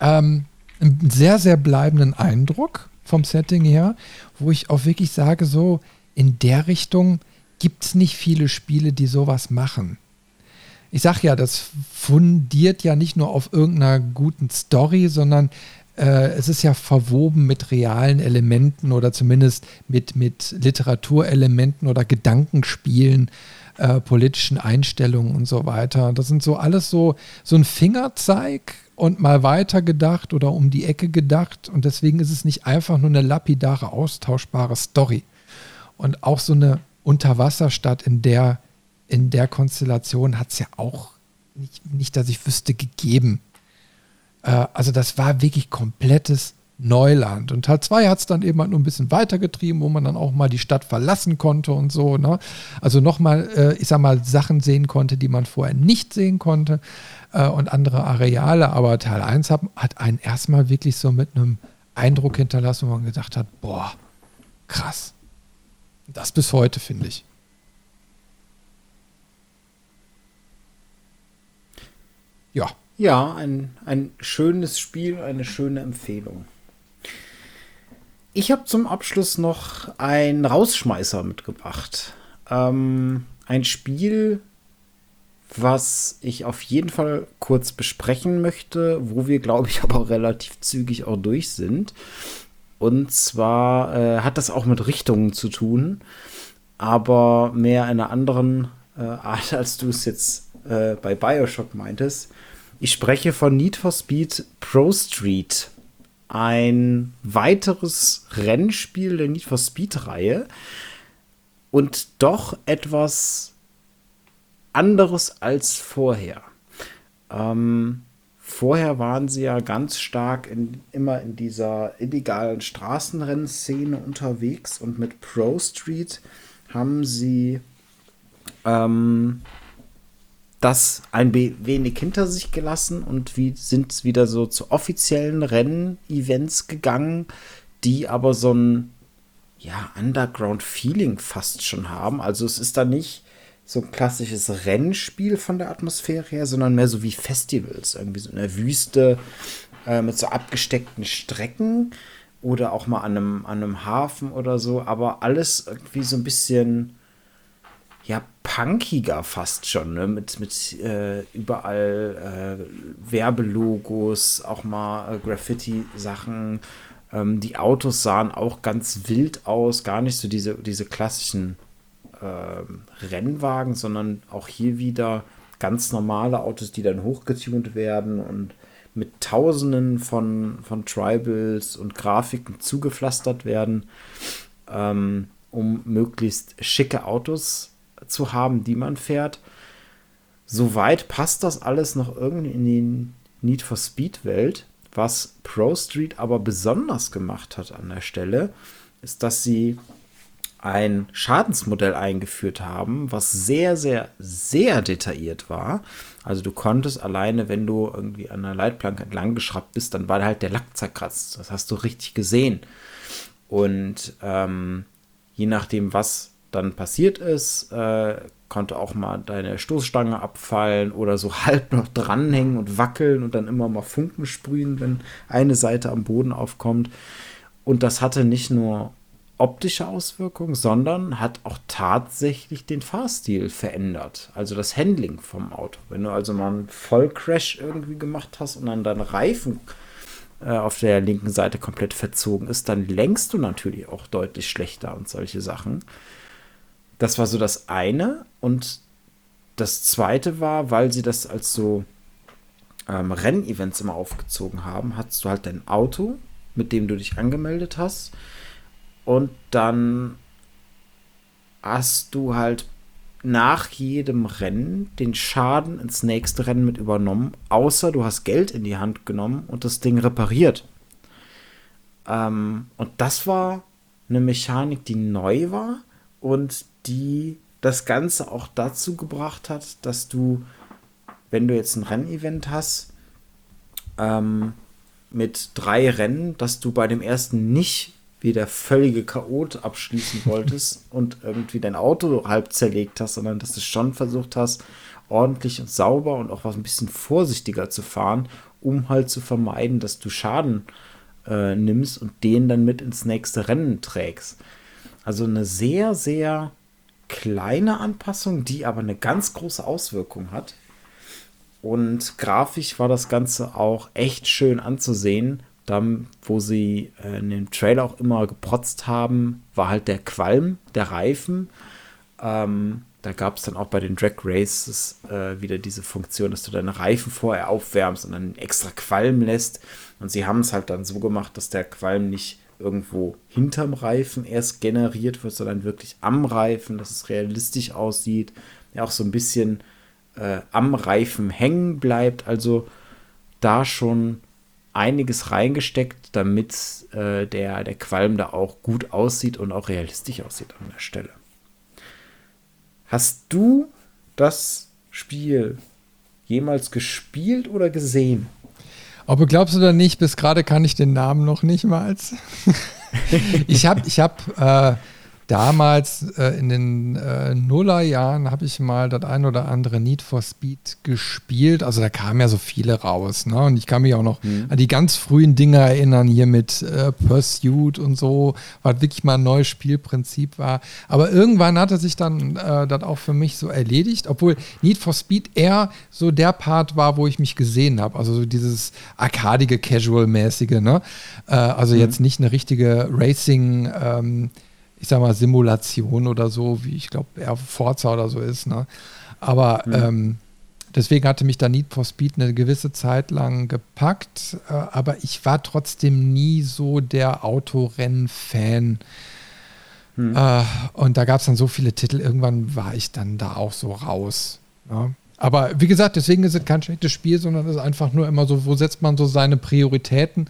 ähm, einen sehr, sehr bleibenden Eindruck. vom Setting her, wo ich auch wirklich sage, so in der Richtung gibt es nicht viele Spiele, die sowas machen. Ich sage ja, das fundiert ja nicht nur auf irgendeiner guten Story, sondern äh, es ist ja verwoben mit realen Elementen oder zumindest mit, mit Literaturelementen oder Gedankenspielen, äh, politischen Einstellungen und so weiter. Das sind so alles so, so ein Fingerzeig und mal weiter gedacht oder um die Ecke gedacht. Und deswegen ist es nicht einfach nur eine lapidare, austauschbare Story. Und auch so eine Unterwasserstadt in der, in der Konstellation hat es ja auch nicht, nicht, dass ich wüsste, gegeben. Äh, also das war wirklich komplettes Neuland. Und Teil 2 hat es dann eben halt nur ein bisschen weitergetrieben, wo man dann auch mal die Stadt verlassen konnte und so. Ne? Also nochmal, äh, ich sag mal, Sachen sehen konnte, die man vorher nicht sehen konnte äh, und andere Areale. Aber Teil 1 hat, hat einen erstmal wirklich so mit einem Eindruck hinterlassen, wo man gedacht hat, boah, krass. Das bis heute, finde ich. Ja. Ja, ein, ein schönes Spiel, eine schöne Empfehlung. Ich habe zum Abschluss noch ein Rausschmeißer mitgebracht. Ähm, ein Spiel, was ich auf jeden Fall kurz besprechen möchte, wo wir, glaube ich, aber relativ zügig auch durch sind. Und zwar äh, hat das auch mit Richtungen zu tun, aber mehr einer anderen äh, Art, als du es jetzt äh, bei Bioshock meintest. Ich spreche von Need for Speed Pro Street, ein weiteres Rennspiel der Need for Speed-Reihe und doch etwas anderes als vorher. Ähm, vorher waren sie ja ganz stark in, immer in dieser illegalen Straßenrennszene unterwegs und mit Pro Street haben sie ähm, das ein wenig hinter sich gelassen und wie, sind wieder so zu offiziellen Rennen-Events gegangen, die aber so ein ja, Underground-Feeling fast schon haben. Also es ist da nicht so ein klassisches Rennspiel von der Atmosphäre her, sondern mehr so wie Festivals, irgendwie so in der Wüste äh, mit so abgesteckten Strecken oder auch mal an einem, an einem Hafen oder so, aber alles irgendwie so ein bisschen ja, punkiger fast schon, ne? mit, mit äh, überall äh, Werbelogos, auch mal äh, Graffiti-Sachen. Ähm, die Autos sahen auch ganz wild aus, gar nicht so diese, diese klassischen ähm, Rennwagen, sondern auch hier wieder ganz normale Autos, die dann hochgetunt werden und mit Tausenden von, von Tribals und Grafiken zugepflastert werden, ähm, um möglichst schicke Autos zu haben, die man fährt. Soweit passt das alles noch irgendwie in die Need for Speed Welt. Was Pro Street aber besonders gemacht hat an der Stelle, ist, dass sie ein Schadensmodell eingeführt haben, was sehr, sehr, sehr detailliert war. Also du konntest alleine, wenn du irgendwie an einer Leitplanke entlang geschraubt bist, dann war halt der Lack zerkratzt. Das hast du richtig gesehen. Und ähm, je nachdem, was dann passiert ist, äh, konnte auch mal deine Stoßstange abfallen oder so halb noch dranhängen und wackeln und dann immer mal Funken sprühen, wenn eine Seite am Boden aufkommt. Und das hatte nicht nur optische Auswirkungen, sondern hat auch tatsächlich den Fahrstil verändert. Also das Handling vom Auto. Wenn du also mal einen Vollcrash irgendwie gemacht hast und dann dein Reifen äh, auf der linken Seite komplett verzogen ist, dann lenkst du natürlich auch deutlich schlechter und solche Sachen. Das war so das eine. Und das zweite war, weil sie das als so ähm, Rennevents immer aufgezogen haben, hattest du halt dein Auto, mit dem du dich angemeldet hast. Und dann hast du halt nach jedem Rennen den Schaden ins nächste Rennen mit übernommen, außer du hast Geld in die Hand genommen und das Ding repariert. Ähm, und das war eine Mechanik, die neu war und die das Ganze auch dazu gebracht hat, dass du, wenn du jetzt ein Rennevent hast, ähm, mit drei Rennen, dass du bei dem ersten nicht wie der völlige Chaot abschließen wolltest und irgendwie dein Auto halb zerlegt hast, sondern dass du schon versucht hast, ordentlich und sauber und auch was ein bisschen vorsichtiger zu fahren, um halt zu vermeiden, dass du Schaden äh, nimmst und den dann mit ins nächste Rennen trägst. Also eine sehr, sehr kleine Anpassung, die aber eine ganz große Auswirkung hat. Und grafisch war das Ganze auch echt schön anzusehen. Dann, wo sie äh, in dem Trailer auch immer geprotzt haben, war halt der Qualm der Reifen. Ähm, da gab es dann auch bei den Drag Races äh, wieder diese Funktion, dass du deine Reifen vorher aufwärmst und dann extra Qualm lässt. Und sie haben es halt dann so gemacht, dass der Qualm nicht irgendwo hinterm Reifen erst generiert wird, sondern wirklich am Reifen, dass es realistisch aussieht. Ja, auch so ein bisschen äh, am Reifen hängen bleibt. Also da schon einiges reingesteckt, damit äh, der, der Qualm da auch gut aussieht und auch realistisch aussieht an der Stelle. Hast du das Spiel jemals gespielt oder gesehen? Ob du glaubst oder nicht, bis gerade kann ich den Namen noch nicht mal. ich habe ich hab, äh, damals äh, in den äh, Nullerjahren habe ich mal das ein oder andere Need for Speed gespielt. Also da kamen ja so viele raus. Ne? Und ich kann mich auch noch mhm. an die ganz frühen Dinge erinnern, hier mit äh, Pursuit und so, was wirklich mal ein neues Spielprinzip war. Aber irgendwann hatte sich dann äh, das auch für mich so erledigt, obwohl Need for Speed eher so der Part war, wo ich mich gesehen habe. Also so dieses arkadige, casual-mäßige. Ne? Äh, also mhm. jetzt nicht eine richtige Racing- ähm, ich sag mal, Simulation oder so, wie ich glaube, eher Forza oder so ist. Ne? Aber mhm. ähm, deswegen hatte mich da Need for Speed eine gewisse Zeit lang gepackt, äh, aber ich war trotzdem nie so der Autorennen-Fan. Mhm. Äh, und da gab es dann so viele Titel, irgendwann war ich dann da auch so raus. Ne? Aber wie gesagt, deswegen ist es kein schlechtes Spiel, sondern es ist einfach nur immer so, wo setzt man so seine Prioritäten?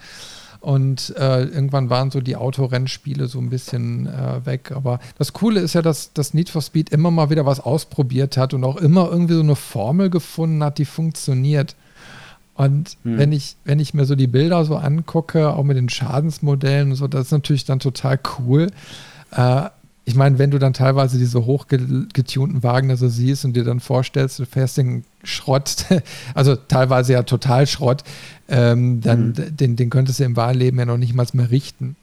Und äh, irgendwann waren so die Autorennspiele so ein bisschen äh, weg. Aber das Coole ist ja, dass das Need for Speed immer mal wieder was ausprobiert hat und auch immer irgendwie so eine Formel gefunden hat, die funktioniert. Und hm. wenn, ich, wenn ich mir so die Bilder so angucke, auch mit den Schadensmodellen und so, das ist natürlich dann total cool. Äh, ich meine, wenn du dann teilweise diese hochgetunten Wagen da so siehst und dir dann vorstellst, du fährst den Schrott, also teilweise ja total Schrott, ähm, dann mhm. den, den könntest du im wahren Leben ja noch nicht mal mehr richten.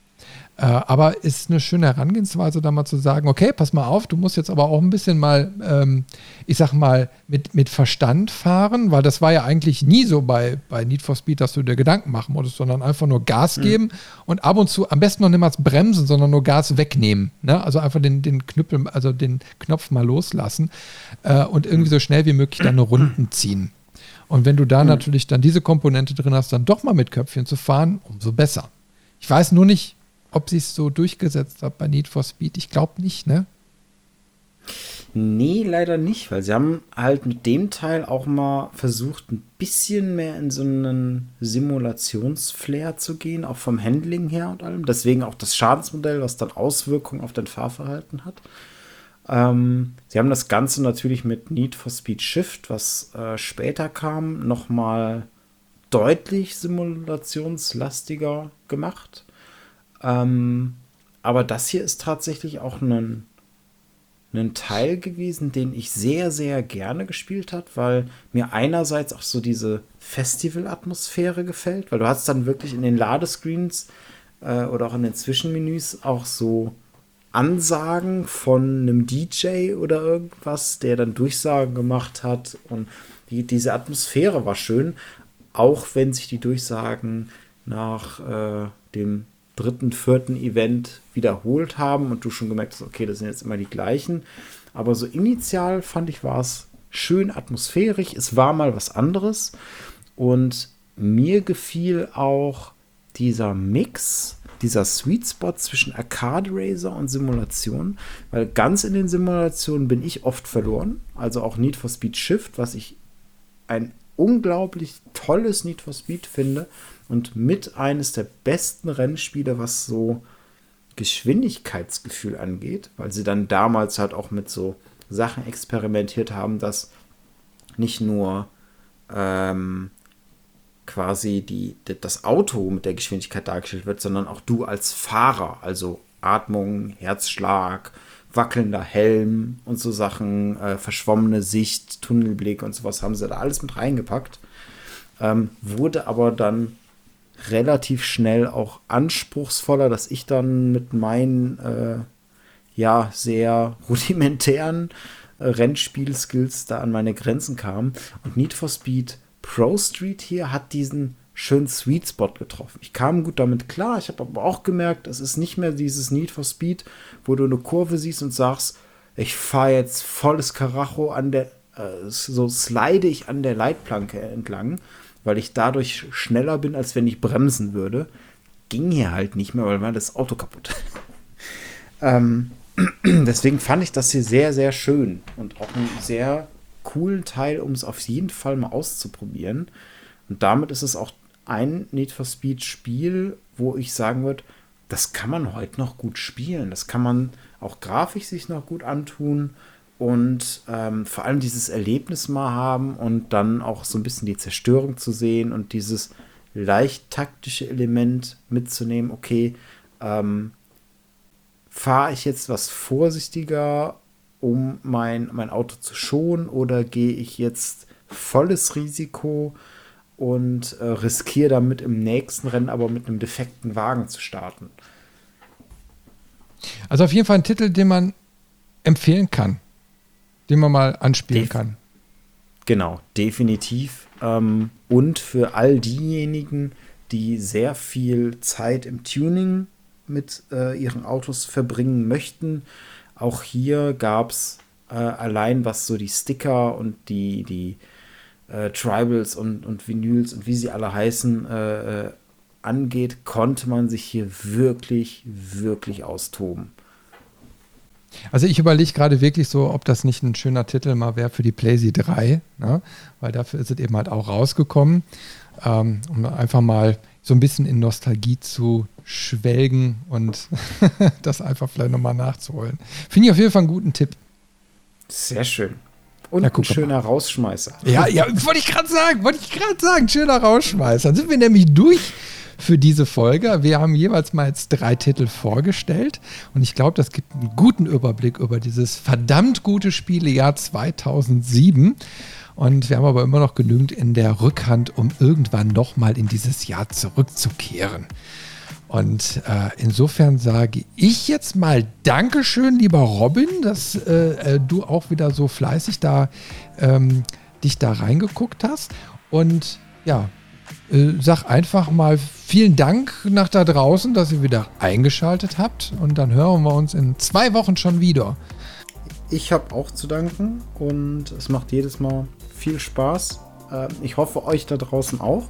Äh, aber ist eine schöne Herangehensweise, da mal zu sagen, okay, pass mal auf, du musst jetzt aber auch ein bisschen mal, ähm, ich sag mal, mit, mit Verstand fahren, weil das war ja eigentlich nie so bei, bei Need for Speed, dass du dir Gedanken machen musstest, sondern einfach nur Gas mhm. geben und ab und zu am besten noch niemals bremsen, sondern nur Gas wegnehmen. Ne? Also einfach den, den Knüppel, also den Knopf mal loslassen äh, und irgendwie so schnell wie möglich deine Runden ziehen. Und wenn du da mhm. natürlich dann diese Komponente drin hast, dann doch mal mit Köpfchen zu fahren, umso besser. Ich weiß nur nicht, ob sie es so durchgesetzt hat bei Need for Speed. Ich glaube nicht, ne? Nee, leider nicht, weil sie haben halt mit dem Teil auch mal versucht, ein bisschen mehr in so einen Simulationsflair zu gehen, auch vom Handling her und allem. Deswegen auch das Schadensmodell, was dann Auswirkungen auf dein Fahrverhalten hat. Ähm, sie haben das Ganze natürlich mit Need for Speed Shift, was äh, später kam, nochmal deutlich simulationslastiger gemacht. Ähm, aber das hier ist tatsächlich auch ein, ein Teil gewesen, den ich sehr, sehr gerne gespielt habe, weil mir einerseits auch so diese Festival-Atmosphäre gefällt, weil du hast dann wirklich in den Ladescreens äh, oder auch in den Zwischenmenüs auch so Ansagen von einem DJ oder irgendwas, der dann Durchsagen gemacht hat und die, diese Atmosphäre war schön, auch wenn sich die Durchsagen nach äh, dem dritten, vierten Event wiederholt haben und du schon gemerkt hast, okay, das sind jetzt immer die gleichen. Aber so initial fand ich, war es schön atmosphärisch. Es war mal was anderes. Und mir gefiel auch dieser Mix, dieser Sweet Spot zwischen Arcade Racer und Simulation, weil ganz in den Simulationen bin ich oft verloren. Also auch Need for Speed Shift, was ich ein unglaublich tolles Need for Speed finde und mit eines der besten Rennspiele, was so Geschwindigkeitsgefühl angeht, weil sie dann damals halt auch mit so Sachen experimentiert haben, dass nicht nur ähm, quasi die, das Auto mit der Geschwindigkeit dargestellt wird, sondern auch du als Fahrer, also Atmung, Herzschlag, wackelnder Helm und so Sachen, äh, verschwommene Sicht, Tunnelblick und sowas haben sie da alles mit reingepackt. Ähm, wurde aber dann relativ schnell auch anspruchsvoller, dass ich dann mit meinen äh, ja sehr rudimentären äh, Rennspiel-Skills da an meine Grenzen kam. Und Need for Speed Pro Street hier hat diesen schönen Sweet Spot getroffen. Ich kam gut damit klar. Ich habe aber auch gemerkt, es ist nicht mehr dieses Need for Speed, wo du eine Kurve siehst und sagst, ich fahre jetzt volles Karacho an der, äh, so slide ich an der Leitplanke entlang, weil ich dadurch schneller bin, als wenn ich bremsen würde. Ging hier halt nicht mehr, weil war das Auto kaputt. ähm, deswegen fand ich das hier sehr, sehr schön und auch einen sehr coolen Teil, um es auf jeden Fall mal auszuprobieren. Und damit ist es auch ein Need for Speed Spiel, wo ich sagen würde, das kann man heute noch gut spielen. Das kann man auch grafisch sich noch gut antun und ähm, vor allem dieses Erlebnis mal haben und dann auch so ein bisschen die Zerstörung zu sehen und dieses leicht taktische Element mitzunehmen. Okay, ähm, fahre ich jetzt was vorsichtiger, um mein, mein Auto zu schonen oder gehe ich jetzt volles Risiko und äh, riskiere damit im nächsten Rennen aber mit einem defekten Wagen zu starten? Also auf jeden Fall ein Titel, den man empfehlen kann, den man mal anspielen Def kann. Genau, definitiv. Ähm, und für all diejenigen, die sehr viel Zeit im Tuning mit äh, ihren Autos verbringen möchten. Auch hier gab es äh, allein, was so die Sticker und die, die äh, Tribals und, und Vinyls und wie sie alle heißen, äh, äh, angeht, konnte man sich hier wirklich, wirklich austoben. Also ich überlege gerade wirklich so, ob das nicht ein schöner Titel mal wäre für die PlayZ 3, ne? weil dafür ist es eben halt auch rausgekommen, ähm, um einfach mal so ein bisschen in Nostalgie zu schwelgen und das einfach vielleicht nochmal nachzuholen. Finde ich auf jeden Fall einen guten Tipp. Sehr schön. Und ja, ein schöner mal. Rausschmeißer. Ja, ja, wollte ich gerade sagen, wollte ich gerade sagen, schöner Rausschmeißer. Dann sind wir nämlich durch für diese Folge. Wir haben jeweils mal jetzt drei Titel vorgestellt und ich glaube, das gibt einen guten Überblick über dieses verdammt gute Spielejahr 2007. Und wir haben aber immer noch genügend in der Rückhand, um irgendwann nochmal in dieses Jahr zurückzukehren. Und äh, insofern sage ich jetzt mal Dankeschön, lieber Robin, dass äh, äh, du auch wieder so fleißig da ähm, dich da reingeguckt hast. Und ja, sag einfach mal vielen Dank nach da draußen, dass ihr wieder eingeschaltet habt. Und dann hören wir uns in zwei Wochen schon wieder. Ich habe auch zu danken und es macht jedes Mal viel Spaß. Äh, ich hoffe, euch da draußen auch.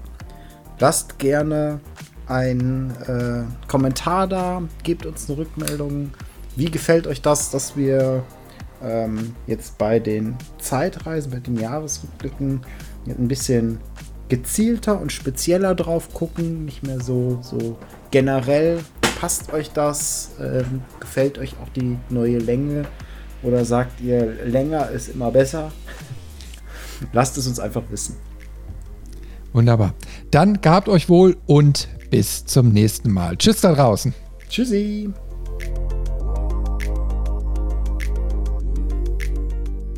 Lasst gerne einen äh, Kommentar da, gebt uns eine Rückmeldung. Wie gefällt euch das, dass wir ähm, jetzt bei den Zeitreisen, bei den Jahresrückblicken ein bisschen gezielter und spezieller drauf gucken, nicht mehr so, so generell. Passt euch das? Ähm, gefällt euch auch die neue Länge? Oder sagt ihr, länger ist immer besser? Lasst es uns einfach wissen. Wunderbar. Dann gehabt euch wohl und bis zum nächsten Mal. Tschüss da draußen. Tschüssi.